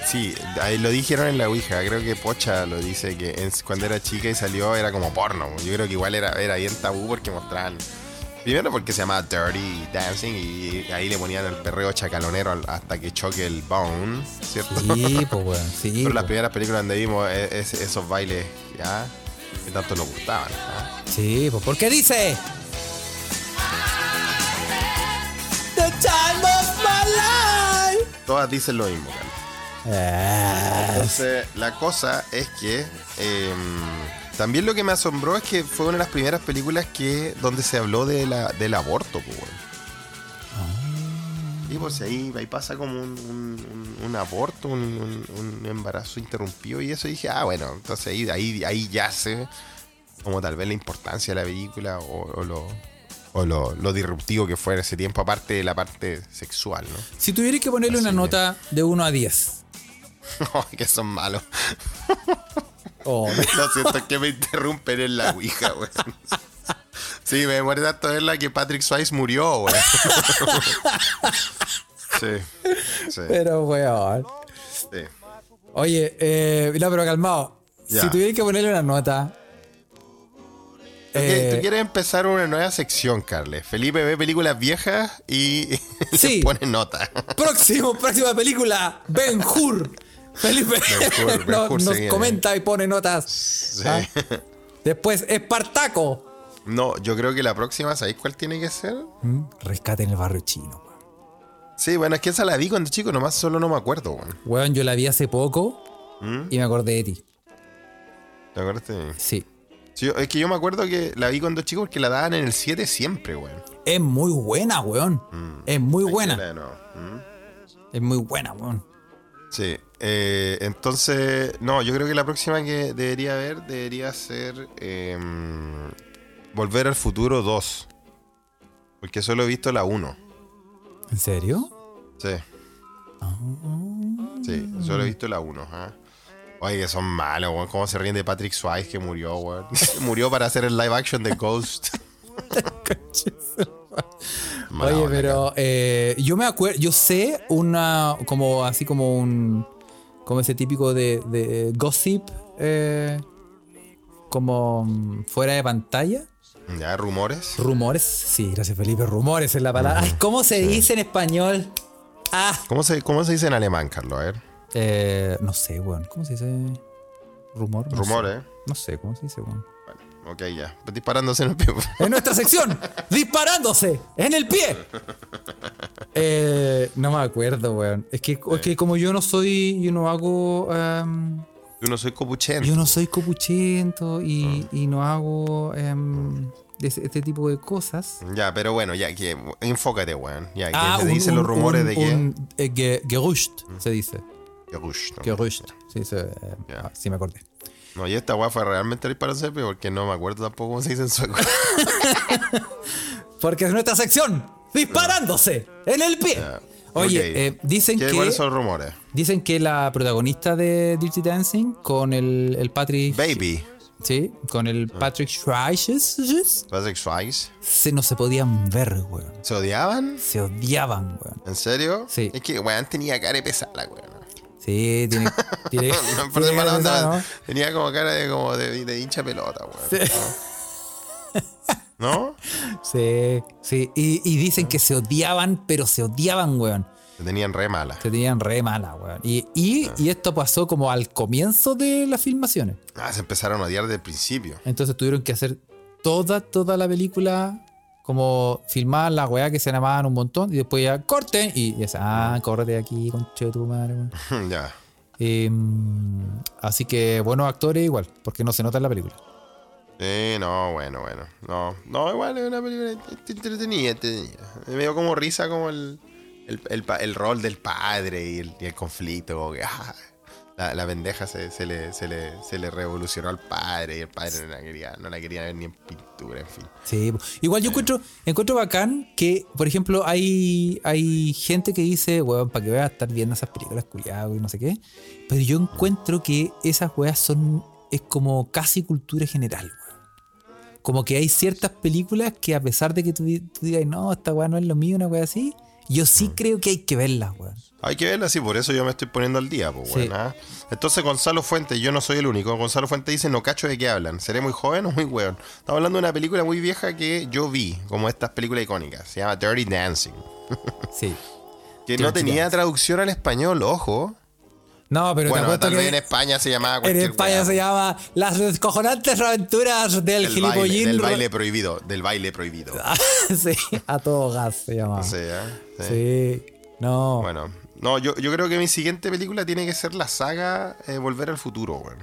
Sí, ahí lo dijeron en la Ouija. Creo que Pocha lo dice que en- cuando era chica y salió era como porno. Yo creo que igual era, era bien tabú porque mostraban. Primero porque se llamaba Dirty Dancing y ahí le ponían el perreo chacalonero al- hasta que choque el bone, ¿cierto? Sí, pues weón, sí. Pero las primeras películas donde vimos e- es- esos bailes, ¿ya? Que tanto nos gustaban. ¿ah? Sí, pues porque dice. The time of my life. Todas dicen lo mismo, Carlos. Ah, Entonces, la cosa es que eh, también lo que me asombró es que fue una de las primeras películas que donde se habló de la, del aborto, pues. Y pues ahí, ahí pasa como un, un- un- un aborto, un, embarazo interrumpido y eso y dije, ah, bueno, entonces ahí, ahí, ahí yace como tal vez la importancia de la película o, o lo, o lo, lo disruptivo que fue en ese tiempo, aparte de la parte sexual, ¿no? si tuviera que ponerle una nota de 1 a 10. Que son malos. Oh, Lo siento que me interrumpen en la Ouija, weón. Sí, me demoré tanto verla que Patrick Swayze murió, weón. Sí, sí, pero weón. sí. Oye, eh, no, pero calmado. Ya. Si tuviera que ponerle una nota. Ok, eh, Tú quieres empezar una nueva sección, Carles. Felipe ve películas viejas y Sí. pone nota. próximo, próxima película, Ben Hur. Felipe no- nos comenta y pone notas. Sí. Ah. Después, Espartaco. No, yo creo que la próxima, ¿sabéis cuál tiene que ser? Mm, Rescate en el barrio chino. Sí, bueno, es que esa la vi cuando chico, nomás solo no me acuerdo, weón. Weón, yo la vi hace poco ¿Mm? y me acordé de ti. ¿Te mí? Sí. Sí, es que yo me acuerdo que la vi cuando chico porque la daban en el 7 siempre, weón. Es muy buena, weón. Es muy buena. ¿Mm? Es muy buena, weón. Sí, eh, entonces, no, yo creo que la próxima que debería haber debería ser em, Volver al Futuro 2. Porque solo he visto la 1. ¿En serio? Sí. Sí, solo he visto la 1. ¿ah? Oye, que son malos, weón. Cómo se ríen de Patrick Swayze que murió, weón. murió para hacer el live action de Ghost. Oye, pero eh, yo me acuerdo, yo sé una, como así como un, como ese típico de, de gossip, eh, como mm, fuera de pantalla. ¿Ya? ¿Rumores? Rumores, sí, gracias Felipe, rumores es la palabra. Ay, ¿cómo se dice en español? Ah, ¿Cómo se, ¿Cómo se dice en alemán, Carlos? A ver. eh, no sé, weón, ¿cómo se dice? Rumor. No Rumores, sé. ¿eh? No sé, ¿cómo se dice, weón? Bueno, ok, ya. Disparándose en el pie. En nuestra sección, disparándose en el pie. Eh, no me acuerdo, weón. Es que, es que como yo no soy, yo no hago, em, Yo no soy copuchento. yo no soy copuchento y, y no hago, ese- este tipo de cosas. Ya, pero bueno, ya, que enfócate, weón. Ya, que Ah, se un- dicen los rumores un- de que. eh, ge- Gerücht, se dice. Gerücht, ¿no? Gerücht. Sí, se- eh, ah, sí me acordé. No, y esta fue realmente para Sepe porque no me acuerdo tampoco cómo se dice en sueco. Porque es nuestra sección, disparándose en el pie. Ya. Oye, eh, dicen ¿Qué- que ¿Cuáles son los rumores? dicen que la protagonista de Dirty Dancing con el, el Patrick Baby. sí, con el Ah. Patrick Swayze Patrick Swayze. se no se podían ver, weón. ¿Se odiaban? Se odiaban, weón. ¿En serio? Sí. Es que, weón, tenía cara pesada, weón. Sí, tiene, tiene, No, por tiene de mala cara onda, pesada, ¿no? Tenía como cara de, como de, de hincha pelota, weón. Sí. ¿No? Sí, sí. Y, y dicen que se odiaban, pero se odiaban, weón. Se tenían re mala. Se tenían re mala, weón. Y, y, y esto pasó como al comienzo de las filmaciones. Ah, se empezaron a odiar desde el principio. Entonces tuvieron que hacer toda, toda la película como filmar la weá que se llamaban un montón y después ya corten y ya ah, córrete aquí, conche de tu madre, ya. Em, así que buenos actores igual, porque no se nota en la película. Sí, no, bueno, bueno. No, no, igual es una película ent- entretenida, entretenida. Me dio como risa como el, el, el rol del padre y el, y el conflicto. Como que, ah, la, la pendeja se, se le, se, le, se le revolucionó al padre y el padre no la quería, no la quería ver ni en pintura, en fin. Sí, igual yo encuentro, encuentro bacán que, por ejemplo, hay, hay gente que dice, weón, para que veas estar viendo esas películas culiadas y no sé qué. Pero yo encuentro que esas weas son, es como casi cultura general, weón. Como que hay ciertas películas que a pesar de que tú, di- tú digas, no, esta wea no es lo mío, una wea así, yo sí creo que hay que verlas, weón. Hay que verla así, por eso yo me estoy poniendo al día, pues, Sí. weón, ¿ah? Entonces Gonzalo Fuentes, yo no soy el único. Gonzalo Fuentes dice, no cacho de qué hablan. ¿Seré muy joven o muy weón? Estamos hablando de una película muy vieja que yo vi, como estas películas icónicas. Se llama Dirty Dancing. Sí. Que no tenía Dancing. traducción al español, ojo. No, pero bueno, tal vez en España se llamaba en España weá. se llama Las descojonantes aventuras del, baile, gilipollín. del baile prohibido. Del baile prohibido. sí, a todo gas se llamaba. Sea, sí. Sí, no. Bueno, no, yo, yo creo que mi siguiente película tiene que ser la saga eh, Volver al Futuro, weón.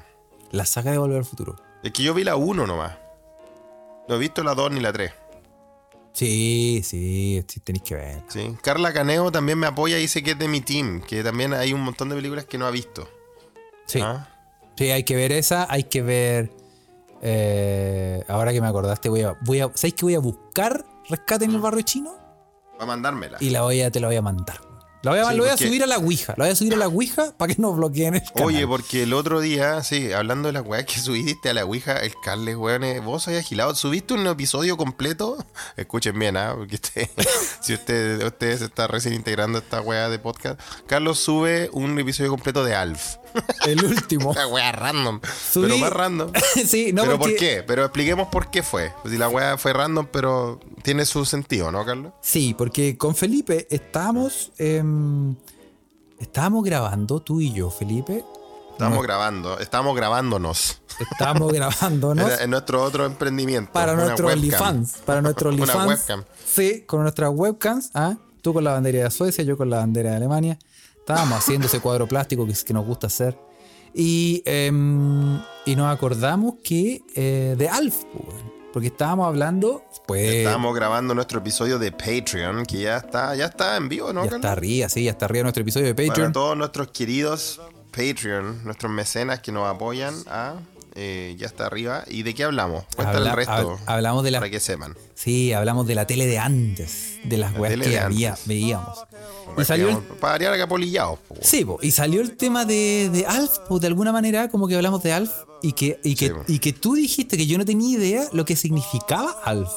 La saga de Volver al Futuro. Es que yo vi la 1 nomás. No he visto la 2 ni la 3. Sí, sí, sí, tenéis que ver. Sí. Carla Caneo también me apoya y dice que es de mi team, que también hay un montón de películas que no ha visto. Sí, ¿Ah? sí, hay que ver esa, hay que ver. eh, ahora que me acordaste, voy a, voy a. ¿Sabéis que voy a buscar rescate en el barrio chino? Va a mandármela. Y la voy a, te la voy a mandar. La voy a, Sí, lo voy a subir a la Ouija. La voy a subir a la Ouija para que no bloqueen el canal. Oye, porque el otro día, sí, hablando de las weas que subiste a la Ouija, el Carles, weón, eh, vos sois agilado. ¿Subiste un episodio completo? Escuchen bien, ¿ah? Porque usted, si usted, usted se está recién integrando a esta wea de podcast, Carlos sube un episodio completo de Alf. El último. Una wea random. Subí- Pero más random. sí, no, pero porque, ¿por qué? Pero expliquemos por qué fue. Pues si la wea fue random, pero tiene su sentido, ¿no, Carlos? Sí, porque con Felipe estábamos. em, estábamos grabando, tú y yo, Felipe. Estamos grabando, estamos grabándonos. Estábamos grabándonos. En nuestro otro emprendimiento. para una nuestro. OnlyFans. Para nuestro Una OnlyFans. webcam. Sí, con nuestras webcams. ¿ah? Tú con la bandera de Suecia, yo con la bandera de Alemania. Estábamos haciendo ese cuadro plástico que, que nos gusta hacer. Y, em, y nos acordamos que eh, de Alf, porque estábamos hablando, pues Estábamos grabando nuestro episodio de Patreon, que ya está, ya está en vivo, ¿no? ya Carlos? está arriba, sí, ya está arriba nuestro episodio de Para Patreon. todos nuestros queridos Patreon, nuestros mecenas que nos apoyan, ah, eh, ya está arriba. ¿Y de qué hablamos? Cuéntale Habla- el resto. hab- hablamos de la Para que sepan. Sí, hablamos de la tele de antes, de las La weas que había, veíamos. Y salió, el, Para variar acá polillados. po. sí, po, y salió el tema de, de Alf, pues de alguna manera, como que hablamos de Alf, y que, y, que, Sí, y que tú dijiste que yo no tenía idea lo que significaba Alf.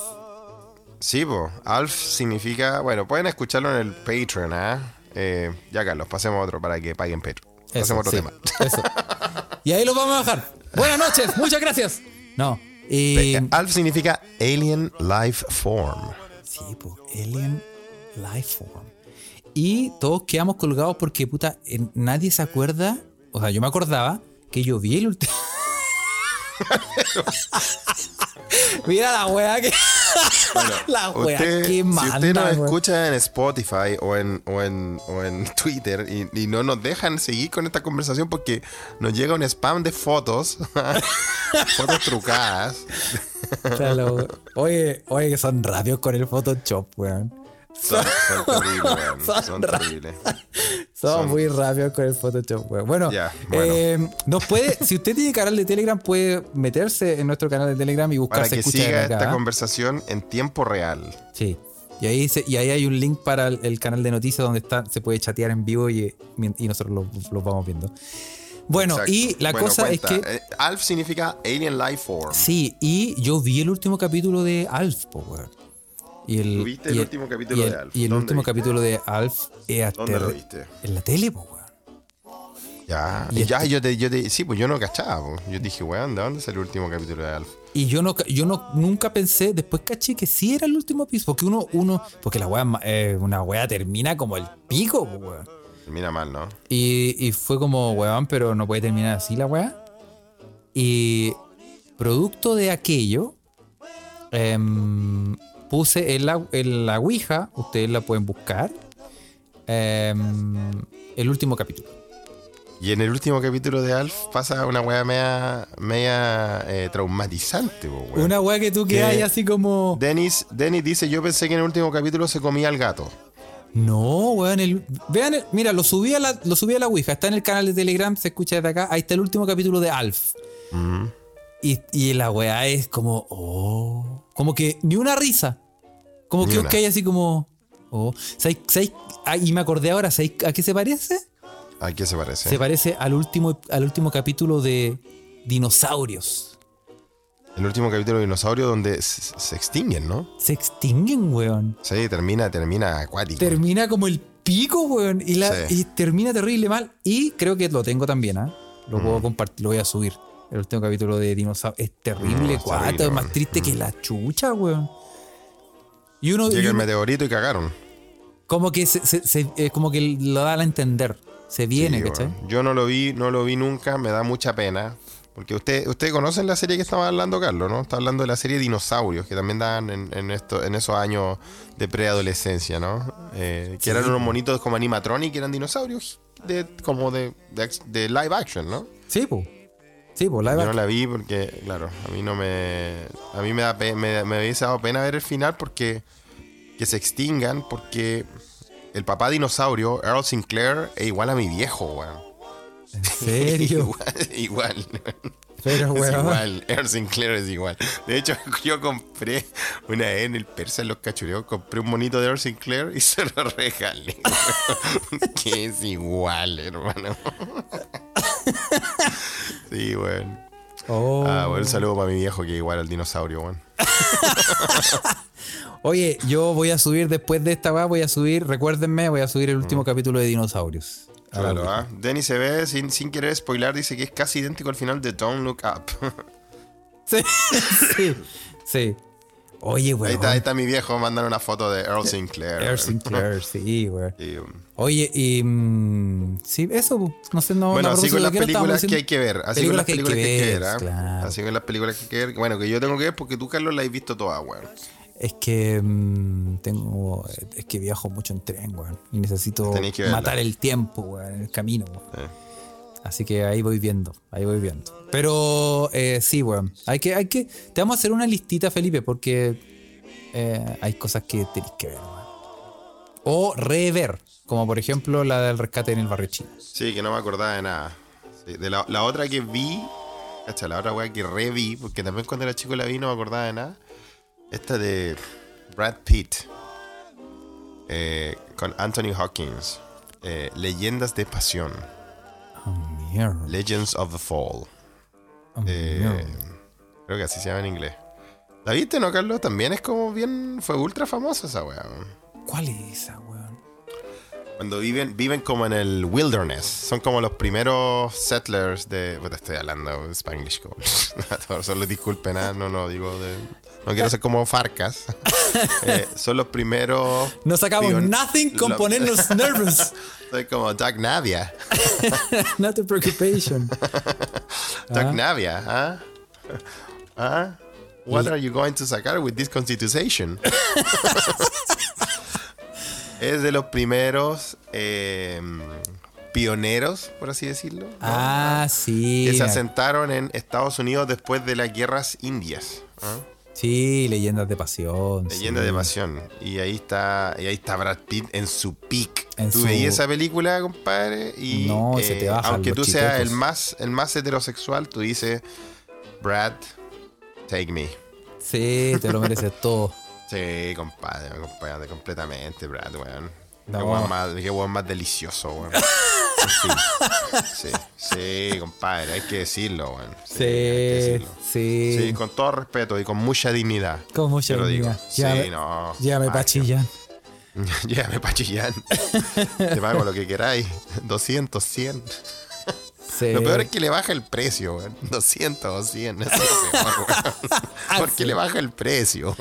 Sí, po. Alf significa. Bueno, pueden escucharlo en el Patreon, ¿ah? Eh, ya, Carlos, pasemos a otro para que paguen Patreon. Eso, Pasemos a otro sí, tema. Eso. Y ahí lo vamos a dejar. Buenas noches, muchas gracias. No. eh, Alf significa Alien Life Form. sí, pues, Alien Life Form. Y todos quedamos colgados porque, puta, eh, nadie se acuerda. O sea, yo me acordaba que yo vi el último. Mira la weá que. la Usted- que si manda. usted nos escucha en Spotify o en, o en, o en Twitter y, y no nos dejan seguir con esta conversación porque nos llega un spam de fotos, fotos trucadas. Weón. Oye, oye, que son rápidos con el Photoshop, weón. Son, son terribles, weón, Son terribles. Son- muy rápidos con el Photoshop, weón. Bueno, eh, nos puede, si usted tiene canal de Telegram, puede meterse en nuestro canal de Telegram y buscar Para que siga acá. esta conversación en tiempo real. Sí. Y ahí, se- y ahí hay un link para el, el canal de noticias donde está, se puede chatear en vivo y, y nosotros lo, lo vamos viendo. Bueno, Exacto. y la Bueno, cosa es que. Eh, Alf significa Alien Life Form. Sí, y yo vi el último capítulo de Alf, po, weón. Y el, ¿Tú viste el y último capítulo y el- de Alf? Y el ¿Dónde último viste? capítulo de Alf es ¿Dónde lo viste? En la tele, po, weón. Ya, Y ya, este- yo te, yo te, sí, pues yo no cachaba. po. Yo dije, weón, ¿de dónde salió el último capítulo de Alf? Y yo no, yo no nunca pensé, después caché que sí era el último piso. Porque uno, uno, porque la weá, eh, una weá termina como el pico, po, weón. Termina mal, ¿no? Y, y fue como, weón, pero no puede terminar así la weá. Y producto de aquello, em, puse en la, en la Ouija, ustedes la pueden buscar, em, el último capítulo. Y en el último capítulo de Alf pasa una weá media, media eh, traumatizante, po. Una weá que tú quedas ahí así como... Dennis, Dennis dice, yo pensé que en el último capítulo se comía al gato. No, weón. el- vean, el- mira, lo subí, a la, lo subí a la Ouija. Está en el canal de Telegram, se escucha desde acá. Ahí está el último capítulo de Alf. Y, y la weá es como, oh. Como que ni una risa. Como Ni que una. ok, así como, oh. ¿Sabéis- sabéis? Ah, y me acordé ahora, ¿sabéis a qué se parece? ¿A qué se parece? Se parece al último, al último capítulo de Dinosaurios. el último capítulo de Dinosaurio donde se, se extinguen, ¿no? Se extinguen, weón. Sí, termina, termina acuático. Termina como el pico, weón. Y, la, Sí. y termina terrible mal. Y creo que lo tengo también, ¿ah? Lo Mm. puedo compartir, lo voy a subir. El último capítulo de Dinosaurio. Es terrible, No, cuato. terrible, es más triste que la chucha, weón. Y uno, y Llega el meteorito y cagaron. como que se, se- se- como que lo da a entender. Se viene, Sí, ¿cachai? Yo no lo vi, no lo vi nunca, me da mucha pena. Porque usted, usted conocen la serie que estaba hablando, Carlos, ¿no? Está hablando de la serie Dinosaurios, que también daban en, en, esto, en esos años de preadolescencia, ¿no? Eh, que eran unos monitos como animatronic, que eran dinosaurios de, como de, de, de live action, ¿no? Sí, pues. Sí, pues, Yo no la vi porque, claro, a mí no me. A mí me, da pe- me, me hubiese dado pena ver el final porque. Que se extingan porque. El papá dinosaurio, Earl Sinclair, es igual a mi viejo, weón. ¿En serio? igual, igual. Pero, Es weón. igual, Earl Sinclair es igual. De hecho, yo compré una vez en el Persa en los cachureos, compré un monito de Earl Sinclair y se lo regalé. que es igual, hermano. Sí, weón. Oh. Ah, bueno, un saludo para mi viejo que igual al dinosaurio, weón. Oye, yo voy a subir después de esta va, voy a subir, recuérdenme, voy a subir el último capítulo de Dinosaurios. Claro. ¿ah? Denny se ve, sin, sin querer spoiler, dice que es casi idéntico al final de Don't Look Up. Sí, sí, sí. Oye, ahí, está, ahí está mi viejo mandando una foto de Earl Sinclair. Air weón. Sinclair, sí, weón. Y, um, Oye, y. mm, sí, eso, no sé, no. bueno, no, así con las películas que hay que ver. Así con las películas que hay que ver. ¿ah? claro. Así con las películas que hay que ver. Bueno, que yo tengo que ver porque tú, Carlos, la has visto toda, weón. Es que mm, tengo. Es que viajo mucho en tren, weón. Y necesito que matar el tiempo, weón, en el camino, weón. Eh. Así que ahí voy viendo, ahí voy viendo. Pero eh, sí, weón. Hay que, hay que. Te vamos a hacer una listita, Felipe, porque eh, hay cosas que tenés que ver, weón. O rever, como por ejemplo la del rescate en el barrio chino. Sí, que no me acordaba de nada. De la, otra que vi, la otra weá que reví, porque también cuando era chico la vi no me acordaba de nada. Esta de Brad Pitt eh, con Anthony Hawkins. Leyendas de Pasión. Oh. Legends of the Fall. Oh, Eh, creo que así se llama en inglés. ¿La viste, no, Carlos? También es como bien. Fue ultra famosa esa weá. ¿Cuál es esa, weón? Cuando viven, viven como en el wilderness. Son como los primeros settlers de. Bueno, estoy hablando Spanglish. como- Solo disculpen, ah, no, no digo de. No quiero ser como Farcas. Eh, son los primeros. No sacamos pion- nothing con lo- ponernos nervous. Soy como Doug Navia. Not a preoccupation. Doug Navia, ¿ah? ¿Ah? What are you going to sacar with this constitution? Es de los primeros eh, pioneros, por así decirlo, ¿no? Ah, sí. que se asentaron en Estados Unidos después de las guerras indias. ¿ah? Sí, leyendas de pasión. Leyenda sí. de pasión. Y ahí está, y ahí está Brad Pitt en su peak. En tú su- veías esa película, compadre, y No, se te eh, bajan aunque tú seas el más, el más heterosexual, tú dices, Brad, take me. Sí, te lo mereces todo. Sí, compadre, compadre, completamente, Brad, weón. Qué No. weón más, qué weón más delicioso, weón. Sí, sí, sí, compadre, hay que decirlo, weón. Sí, Sí, decirlo. sí. Sí, con todo respeto y con mucha dignidad. Con mucha lo digo. dignidad. Sí, Llévame- no. Llévame magia. pa' Chillán. Llévame pa' Chillán. Te pago lo que queráis. 200, 100. Sí. Lo peor es que le baja el precio, weón. 200 o 100. Eso weón. Porque sí. le baja el precio.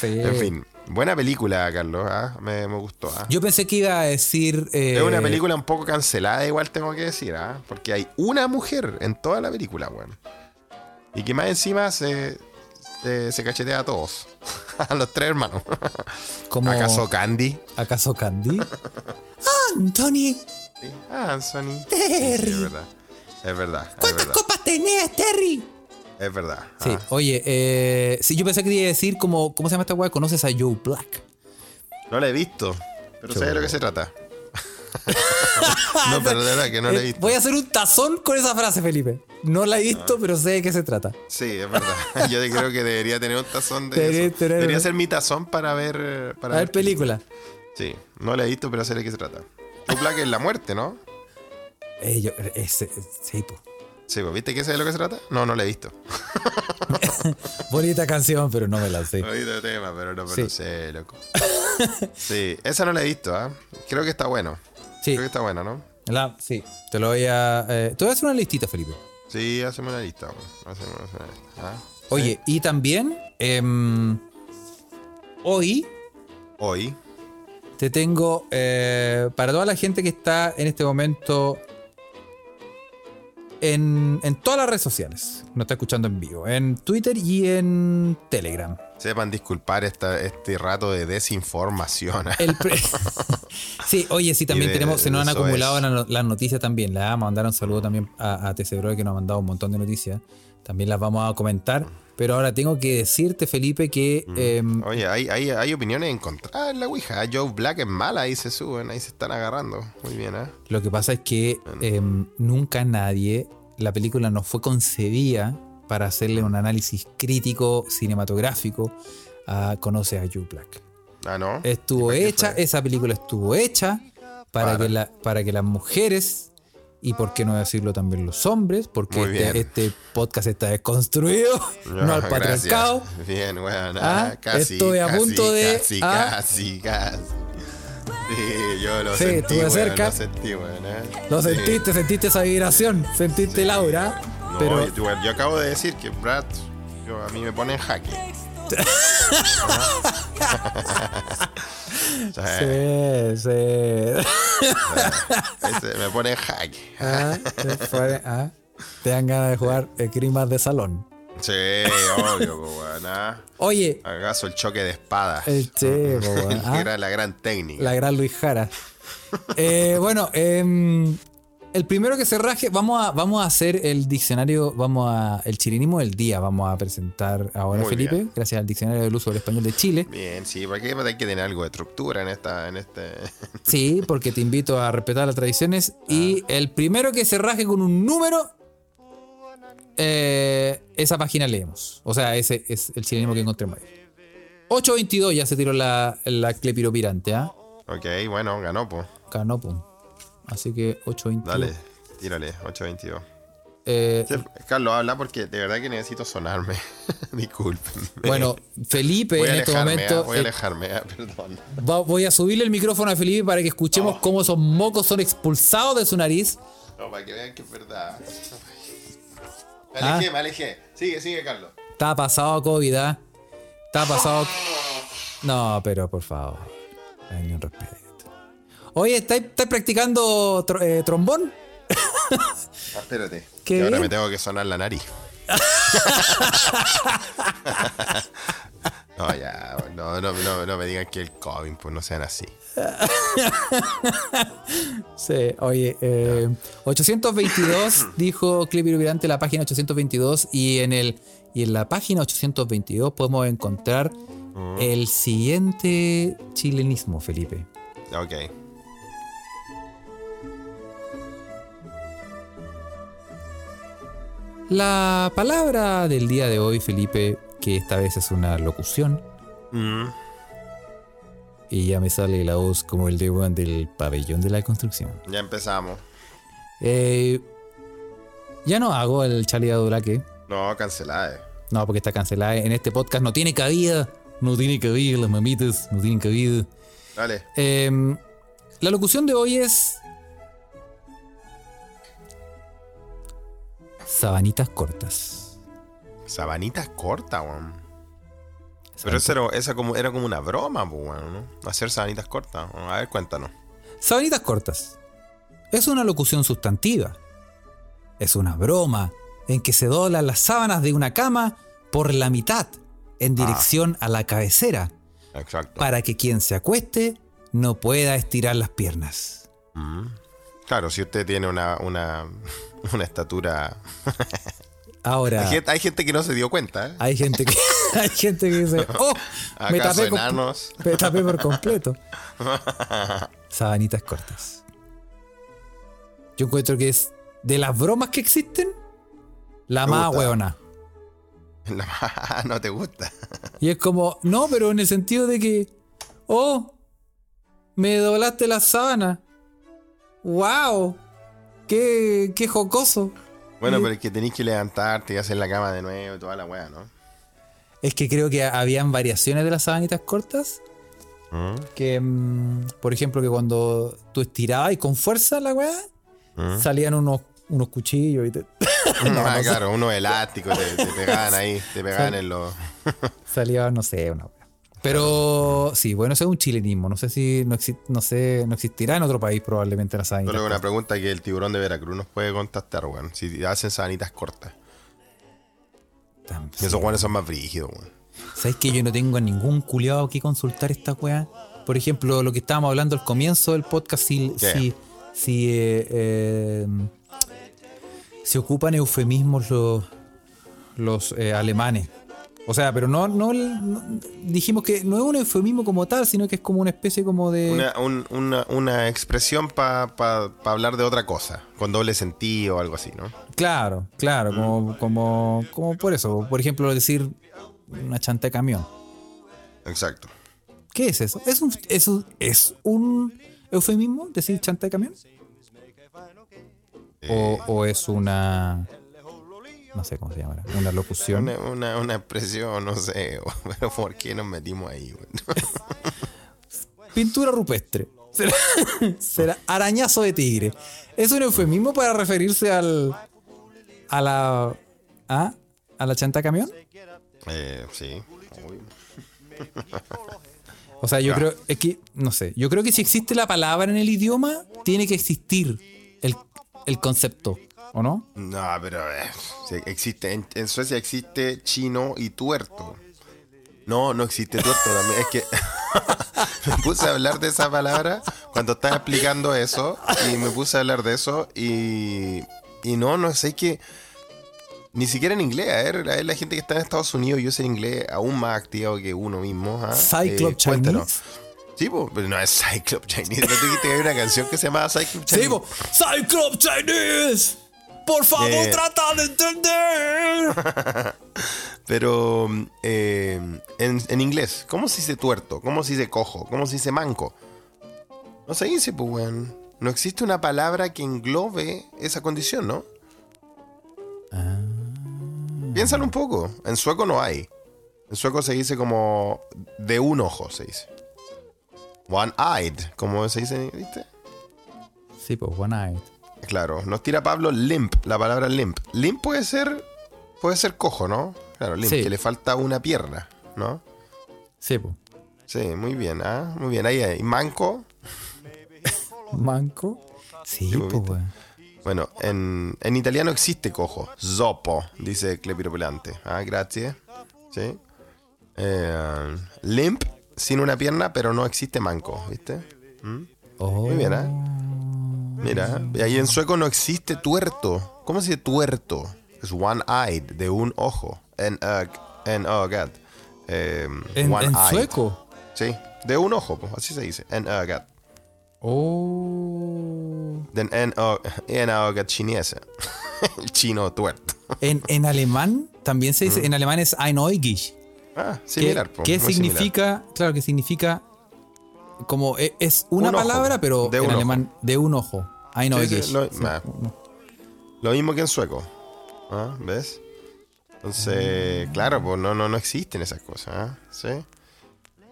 Sí. En fin, buena película, Carlos. ¿ah? Me, me gustó. ¿ah? Yo pensé que iba a decir. eh, Es una película un poco cancelada, igual tengo que decir, ¿ah? Porque hay una mujer en toda la película, weón. Y que más encima se, se, se cachetea a todos. a los tres hermanos. como, ¿Acaso Candy? ¿Acaso Candy? Anthony, Sí. Ah, Anthony. Sí, Terry. sí, es verdad. Es verdad. Es ¿cuántas verdad. copas tenés, Terry? Es verdad. Sí, Ah. oye, eh, sí, yo pensé que iba a decir como, ¿cómo se llama esta weá? ¿Conoces a Joe Black? No la he visto. Pero sé de lo que se trata. Ah, no, pero de verdad que no la he Eh, visto. Voy a hacer un tazón con esa frase, Felipe. No la he visto, pero sé de qué se trata. Sí, es verdad. Yo creo que debería tener un tazón de Debería eso. tener- Debería ser mi tazón para ver. Para A ver, película. Sí, no la he visto, pero sé de qué se trata. Joe Black es la muerte, ¿no? Eh, yo- ese- sí, po. Sí, pues, ¿viste que sé de lo que se trata? No, no la he visto. Bonita canción, pero no me la sé. El tema, pero no me Sí. lo sé, loco. Sí, esa no la he visto, ¿ah? Creo que está bueno. Sí, Creo que está buena, ¿no? la- sí. Te lo voy a. eh, te voy a hacer una listita, Felipe. Sí, hacemos una lista. bueno. Hacemos una lista. ¿ah? Oye, y también. em, hoy Hoy, te tengo. eh, para toda la gente que está en este momento. En, en todas las redes sociales. Nos está escuchando en vivo. En Twitter y en Telegram. sepan disculpar esta, este rato de desinformación. El pre- sí, oye, sí, también de- tenemos, se nos han acumulado es. las no- las noticias también. Le vamos a mandar un saludo también a, a TC Bro, que nos ha mandado un montón de noticias. También las vamos a comentar. Pero ahora tengo que decirte, Felipe, que em, Oye, hay, hay, hay opiniones encontradas en la Ouija. Joe Black es mala, ahí se suben, ahí se están agarrando. Muy bien, ¿eh? lo que pasa es que em, nunca nadie, la película no fue concebida para hacerle un análisis crítico cinematográfico a Conoce a Joe Black. Ah, ¿no? Estuvo ¿Y para qué hecha, esa película estuvo hecha para, Para. Que, la, para que las mujeres, y por qué no decirlo también los hombres, porque este, este podcast está desconstruido, no al Ah, patriarcado. gracias. Bien, bueno, Ah, casi. estoy a casi, punto de- Casi, ah. casi, casi. Sí, yo lo Sí, sentí. estuve weón, cerca. Lo sentí, weón, ¿eh? Lo Sí. sentiste, sentiste esa vibración, sentiste el aura, No, pero yo, bueno, yo acabo de decir que Brad, yo, a mí me pone en jaque. Sí, sí. me pone jaque. Ah, ah, te dan ganas de jugar eh, crimas de salón. Sí, obvio, pues, weón, ¿ah? Oye, ¿Acaso el choque de espadas? el che, weón, ah. Era la gran técnica. La gran Luis Jara. Eh, bueno, em, el primero que se raje, vamos a, vamos a hacer el diccionario, vamos a. El chirinismo del día, vamos a presentar ahora, Muy Felipe, bien. gracias al diccionario del uso del español de Chile. Bien, sí, porque hay que tener algo de estructura en esta, en este. Sí, porque te invito a respetar las tradiciones. Y el primero que se raje con un número, eh, esa página leemos. O sea, ese es el chirinismo que encontremos ahí. 822 ya se tiró la, la clepiro-pirante, ¿ah? Ok, bueno, ganó, pues. Ganó, pum. Así que 822. Dale, tírale, 822. Eh, Carlos, habla porque de verdad que necesito sonarme. Disculpen. Bueno, Felipe voy a en este momento ah, voy a eh, alejarme, ah, perdón. va- voy a subirle el micrófono a Felipe para que escuchemos Oh. cómo esos mocos son expulsados de su nariz. No, para que vean que es verdad. Me Ah. alejé, me alejé. Sigue, sigue, Carlos. Está pasado COVID, ¿ah? Está pasado. No, pero por favor. Ay, un respeto. Oye, ¿estáis estáis practicando eh, trombón? Ah, espérate. Qué que ahora me tengo que sonar la nariz. No, ya, no, no, no, no me digan que el COVID, pues no sean así. Sí, oye, eh, 822 dijo Clip Virante la página 822 y en el y en la página 822 podemos encontrar el siguiente chilenismo, Felipe. Ok. La palabra del día de hoy, Felipe, que esta vez es una locución Mm, y ya me sale la voz como el de Juan del pabellón de la construcción. ya empezamos. Eh, ya no hago el Charlie Aduraque. No, cancelada. eh. No, porque está cancelada. En este podcast no tiene cabida. No tiene cabida, las mamitas no tienen cabida. Dale. Em, la locución de hoy es. Sabanitas cortas. Sabanitas cortas, weón. Pero esa era, esa como, era como una broma, pues, weón, ¿no? Hacer sabanitas cortas. A ver, cuéntanos. Sabanitas cortas. Es una locución sustantiva. Es una broma en que se doblan las sábanas de una cama por la mitad en dirección a la cabecera Exacto. para que quien se acueste no pueda estirar las piernas. Claro, si usted tiene una, una, una estatura. Ahora, Hay gente, hay gente que no se dio cuenta, ¿eh? hay gente que, hay gente que dice, oh, me ¿Acaso tapé, enanos? me tapé por completo. Sabanitas cortas. Yo encuentro que es de las bromas que existen, la Me más gusta. hueona. La- no te gusta. Y es como, no, pero en el sentido de que, oh, me doblaste la sábana. ¡Wow! ¡Qué, qué jocoso! Bueno, pero es que tenéis que levantarte y hacer la cama de nuevo y toda la weá, ¿no? Es que creo que habían variaciones de las sabanitas cortas. ¿Mm? Que, mm, por ejemplo, que cuando tú estirabas y con fuerza la weá, salían unos, unos cuchillos y te, ah, claro, unos elásticos te, te pegaban ahí, te pegaban en los. salía, no sé, una weá. Pero sí, bueno, eso es un chilenismo. No sé si no, exi- no sé, no existirá en otro país probablemente la sabanita. Solo una pregunta que el tiburón de Veracruz nos puede contestar, weón. Si hacen sabanitas cortas. Tam- Y esos weones son más brígidos, weón. ¿Sabes que yo no tengo a ningún culiado que consultar esta weá? Por ejemplo, lo que estábamos hablando al comienzo del podcast, si, si, si, eh, eh, se ocupan eufemismos los, los eh, alemanes. O sea, pero no, no, no- dijimos que no es un eufemismo como tal, sino que es como una especie como de... Una, un- una, una expresión para hablar de otra cosa, con doble sentido o algo así, ¿no? Claro, claro, como, como, como por eso. Por ejemplo, decir una chanta de camión. Exacto. ¿Qué es eso? ¿Es un, es un, es un eufemismo decir chanta de camión? O, o es una. No sé cómo se llama. Una locución. Una, una, una expresión, no sé, pero ¿por qué nos metimos ahí? Pintura rupestre. Será, será arañazo de tigre. ¿Es un eufemismo para referirse al. a la. ¿ah? a la chanta camión? Eh, sí. Uy. O sea, yo creo. Es que. No sé. Yo creo que si existe la palabra en el idioma, tiene que existir el, el concepto. ¿O no? No, pero eh, existe, en, en Suecia existe chino y tuerto. No, no existe tuerto también. Es que me puse a hablar de esa palabra cuando estaba explicando eso y me puse a hablar de eso y, y no, no sé que ni siquiera en inglés. A ver, a ver, la gente que está en Estados Unidos y usa el inglés aún más activo que uno mismo. ¿ah? Cyclop Eh. Chinese. Sí, po, pero no es Cyclop Chinese. ¿No te dijiste que hay una canción que se llama Cyclop Chinese? Sí, po. Cyclops Chinese. Por favor, Eh. trata de entender. Pero eh, en, en inglés, ¿cómo se dice tuerto? ¿Cómo se dice cojo? ¿Cómo se dice manco? No se dice, pues, weón. No existe una palabra que englobe esa condición, ¿no? Piénsalo un poco. En sueco no hay. En sueco se dice como de un ojo, se dice. One-eyed, como se dice, ¿viste? Sí, pues, one eye. Claro, nos tira Pablo limp, la palabra limp. Limp puede ser puede ser cojo, ¿no? Claro, limp, Sí. que le falta una pierna, ¿no? Sí. Sí, muy bien, ¿ah? Muy bien, ahí hay. Manco, Manco. Sí. Bueno, en, en italiano existe cojo. Zoppo, dice Clepiropelante. Ah, gracias. Sí. Eh, limp, sin una pierna, pero no existe manco, ¿viste? ¿Mm? Oh. Muy bien, ¿eh? Mira, ahí en sueco no existe tuerto. ¿Cómo se dice tuerto? Es one-eyed, de un ojo. En, uh, en oh, God. Eh, ¿En, en sueco? Sí, de un ojo, así se dice. En ögat. Oh. Den en, ö- en ögat chinese. El chino tuerto. En, en alemán también se dice, en alemán es einäugig. Ah, similar. po, muy similar. significa, claro que significa como e- es una Un ojo, palabra, pero de en ojo. alemán de un ojo. Sí, Einäugig. sí, lo, Sí. nah. Lo mismo que en sueco. ¿Ah? ¿Ves? Entonces, claro, pues no, no, no existen esas cosas. ¿ah? ¿Sí?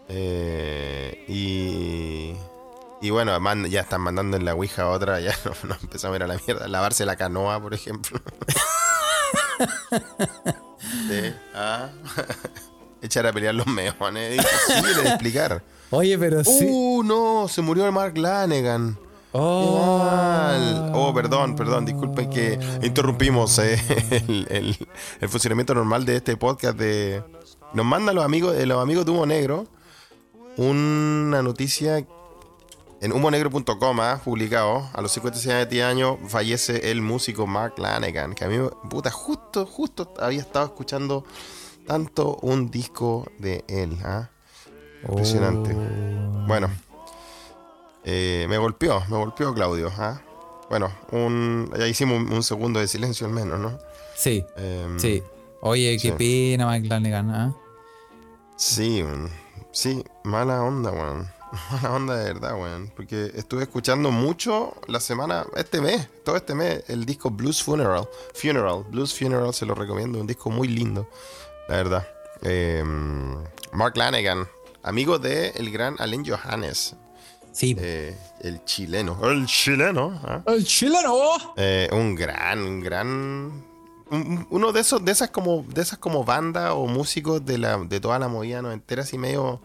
Eh, y, y bueno, man- ya están mandando en la Ouija otra, ya nos no empezamos a ir a la mierda. Lavarse la canoa, por ejemplo. ah. Echar a pelear los meones. Imposible de explicar. Oye, pero sí. Uh, no, se murió el Mark Lanegan. Oh. Oh, perdón, perdón, disculpen que interrumpimos eh, el, el- el funcionamiento normal de este podcast de... Nos mandan los amigos, eh, los amigos de Humo Negro una noticia en humonegro.com, ah, publicado, a los 57 años fallece el músico Mark Lanegan, que a mí, puta, justo, justo había estado escuchando tanto un disco de él, ah. Impresionante. Bueno, eh, me golpeó, me golpeó Claudio. ¿ah? Bueno, un, ya hicimos un, un segundo de silencio al menos, ¿no? Sí, Em, sí. Oye, qué sí. pena, Mike Lanegan. ¿ah? Sí, sí, mala onda, weón. Mala onda de verdad, weón. Porque estuve escuchando mucho la semana, este mes, todo este mes, el disco Blues Funeral. Funeral, Blues Funeral se lo recomiendo, un disco muy lindo, la verdad. Em, Mark Lanegan, amigo de el gran Alain Johannes, Sí. eh, el chileno. El chileno, ¿ah? ¡El chileno! Eh, un gran, un gran. un- uno de esos, de esas como, de esas como bandas o músicos de la, de toda la movida entera así medio,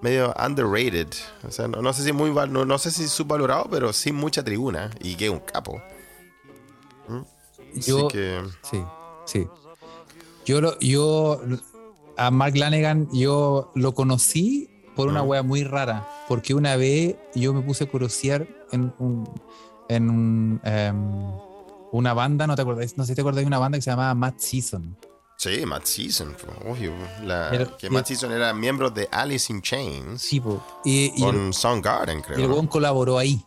medio underrated. O sea, no, no sé si muy no, no sé si subvalorado, pero sin mucha tribuna. Y que un capo. Yo, Así que. Sí, sí. Yo, lo, yo a Mark Lanegan yo lo conocí por una Mm. wea muy rara, porque una vez yo me puse a curiosear en, un, en un, em, una banda, no te acordáis, no sé si te acordáis de una banda que se llamaba Mad Season. Sí, Matt Season, obvio. La- que Matt Season era miembro de Alice in Chains. Sí, po. y, y el, con Soundgarden, y creo. el ¿no? colaboró ahí.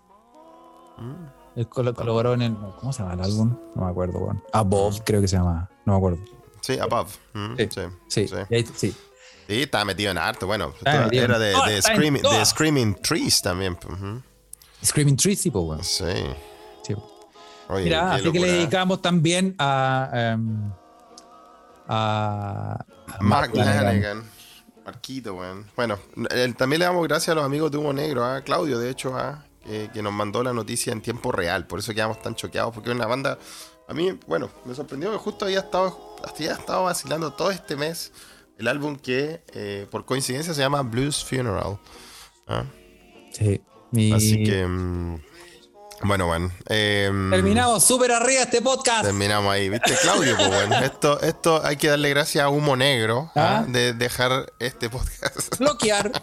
Mm. Él col- colaboró en el. ¿Cómo se llama el álbum? No me acuerdo, weón. Above, creo que se llama. No me acuerdo. Sí, Above. Mm, Sí, sí, Sí, sí. Sí. Estaba metido en harto. Bueno, era de, Screaming, de todas. Screaming Trees también. pues. Screaming Trees, sí, po, weón. Sí. Sí. Oye, Mira, así que le dedicamos también a. em, a. Mark. Marquito, weón. Bueno, también le damos gracias a los amigos de Humo Negro, a Claudio, de hecho, a, que, que nos mandó la noticia en tiempo real. Por eso quedamos tan choqueados, porque es una banda. A mí, bueno, me sorprendió que justo había estado, había estado vacilando todo este mes el álbum que, eh, por coincidencia, se llama Blues Funeral. ¿ah? Sí. Así que. mm, bueno, bueno. em, Terminamos súper arriba este podcast. Terminamos ahí, ¿viste? Claudio, pues bueno. Esto, esto hay que darle gracias a Humo Negro ¿ah? ¿Ah? de dejar este podcast. Bloquear.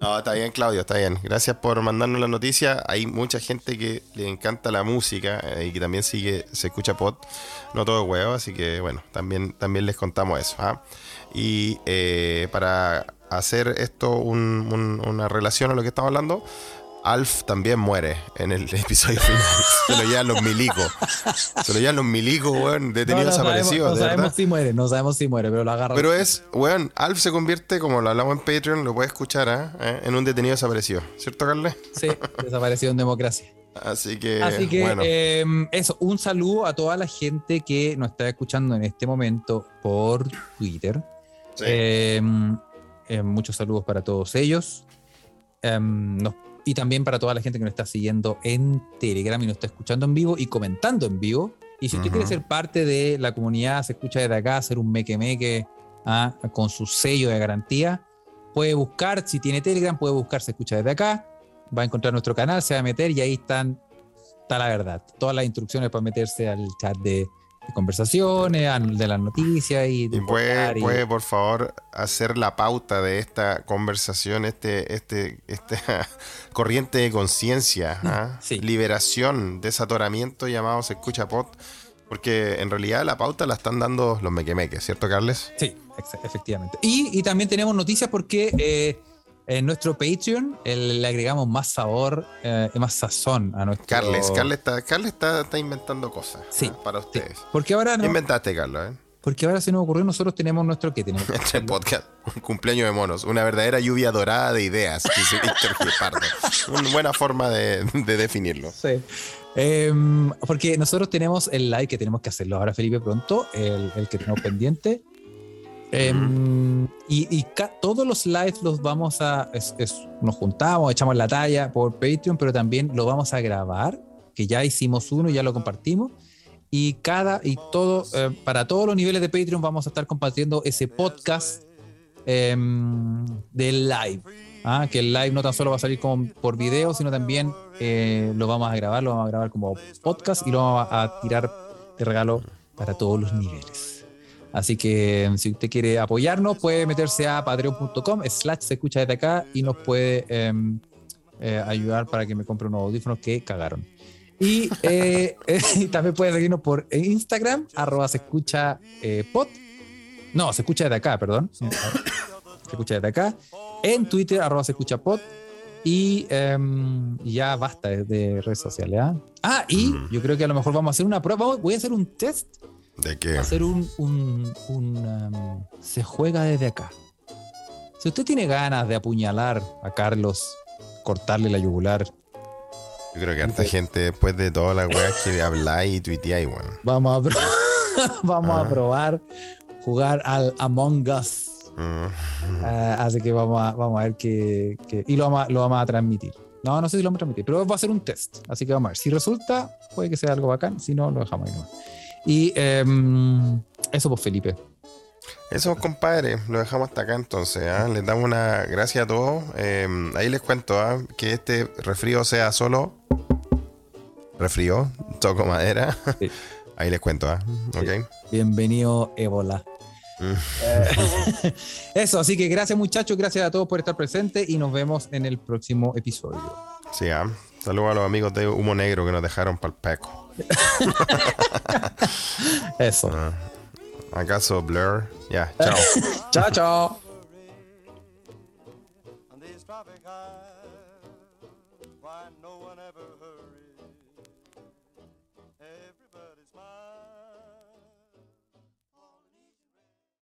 No, está bien, Claudio, está bien. Gracias por mandarnos la noticia. Hay mucha gente que le encanta la música eh, y que también sigue, se escucha pod. No todo huevo, así que bueno, también, también les contamos eso. ¿ah? Y eh, para hacer esto un- un- una relación a lo que estamos hablando, Alf también muere en el episodio final. Se lo llevan los milicos. Se lo llevan los milicos, weón, detenidos no, no desaparecidos, sabemos, no de sabemos si muere, no sabemos si muere, pero lo agarra. Pero es, weón, Alf se convierte, como lo hablamos en Patreon, lo puedes escuchar, ¿ah? ¿Eh? en un detenido desaparecido. ¿Cierto, Carles? Sí, desapareció en democracia. Así que, Así que, bueno. eh, eso, un saludo a toda la gente que nos está escuchando en este momento por Twitter. sí. Eh, eh, muchos saludos para todos ellos. Em, nos- y también para toda la gente que nos está siguiendo en Telegram y nos está escuchando en vivo y comentando en vivo. Y si usted quiere ser parte de la comunidad, se escucha desde acá, hacer un meque meque ah, con su sello de garantía, puede buscar, si tiene Telegram, puede buscar, se escucha desde acá, va a encontrar nuestro canal, se va a meter y ahí están está la verdad. Todas las instrucciones para meterse al chat de conversaciones, al- de las noticias y de Y puede, y- puede, por favor, hacer la pauta de esta conversación, este, este, esta corriente de conciencia, ¿ah? Sí. liberación, desatoramiento llamado Se Escucha Pod, porque en realidad la pauta la están dando los mequemeques, ¿cierto, Carles? Sí, efectivamente. Y, y también tenemos noticias porque eh, en nuestro Patreon eh, le agregamos más sabor eh, y más sazón a nuestro. Carles, Carles, está, Carles está, está inventando cosas Sí, ¿ah? para Sí, ustedes. Porque ahora, ¿Qué no- inventaste, Carlos? eh? porque ahora se nos ocurrió, nosotros tenemos nuestro. ¿Qué tenemos? Este podcast, un cumpleaños de monos, una verdadera lluvia dorada de ideas, dice Víctor Guepardo. Una buena forma de, de definirlo. Sí. Em, porque nosotros tenemos el live que tenemos que hacerlo ahora, Felipe, pronto, el, el que tenemos pendiente. Em, y todos los lives los vamos a. nos juntamos, echamos la talla por Patreon, pero también lo vamos a grabar, que ya hicimos uno y ya lo compartimos. Y cada y todo, eh, para todos los niveles de Patreon, vamos a estar compartiendo ese podcast em, del live. Ah, que el live no tan solo va a salir por video, sino también eh, lo vamos a grabar, lo vamos a grabar como podcast y lo vamos a tirar de regalo para todos los niveles. Así que em, si usted quiere apoyarnos, puede meterse a patreon.com slash se escucha desde acá y nos puede em, eh, ayudar para que me compre unos audífonos que cagaron. Y, eh, y también puede seguirnos por Instagram, arroba se escucha eh, pod. No, se escucha desde acá, perdón. Se escucha desde acá. En Twitter, arroba se escucha pod. Y em, ya basta de, de redes sociales. ¿ah? Ah, y yo creo que a lo mejor vamos a hacer una prueba. Voy a hacer un test. ¿De qué? a hacer un. un, un, em, se juega desde acá. Si usted tiene ganas de apuñalar a Carlos, cortarle la yugular, Yo creo que harta gente después de todas las weas que habláis y tuiteáis, weón. vamos a, pro- vamos Ah. a probar jugar al Among Us. Mm. Ah, así que vamos a, vamos a ver qué. qué- y lo vamos, a, lo vamos a transmitir. No, no sé si lo vamos a transmitir, pero va a ser un test. Así que vamos a ver. Si resulta, puede que sea algo bacán. Si no, lo dejamos ahí nomás. Y em, eso, pues, Felipe. Eso, compadre, lo dejamos hasta acá entonces. ¿ah? Les damos una gracias a todos. Eh, ahí les cuento ¿ah? que este refrío sea solo refrío, toco madera. Sí. Ahí les cuento, ¿ah? ¿ok? Bienvenido, Ébola. Mm. Eh, Eso, así que gracias, muchachos. Gracias a todos por estar presentes y nos vemos en el próximo episodio. Sí, ¿ah? Saludos a los amigos de Humo Negro que nos dejaron para el peco. Eso. Ah. ¿Acaso Blur? Ya, chao. Chao, chao.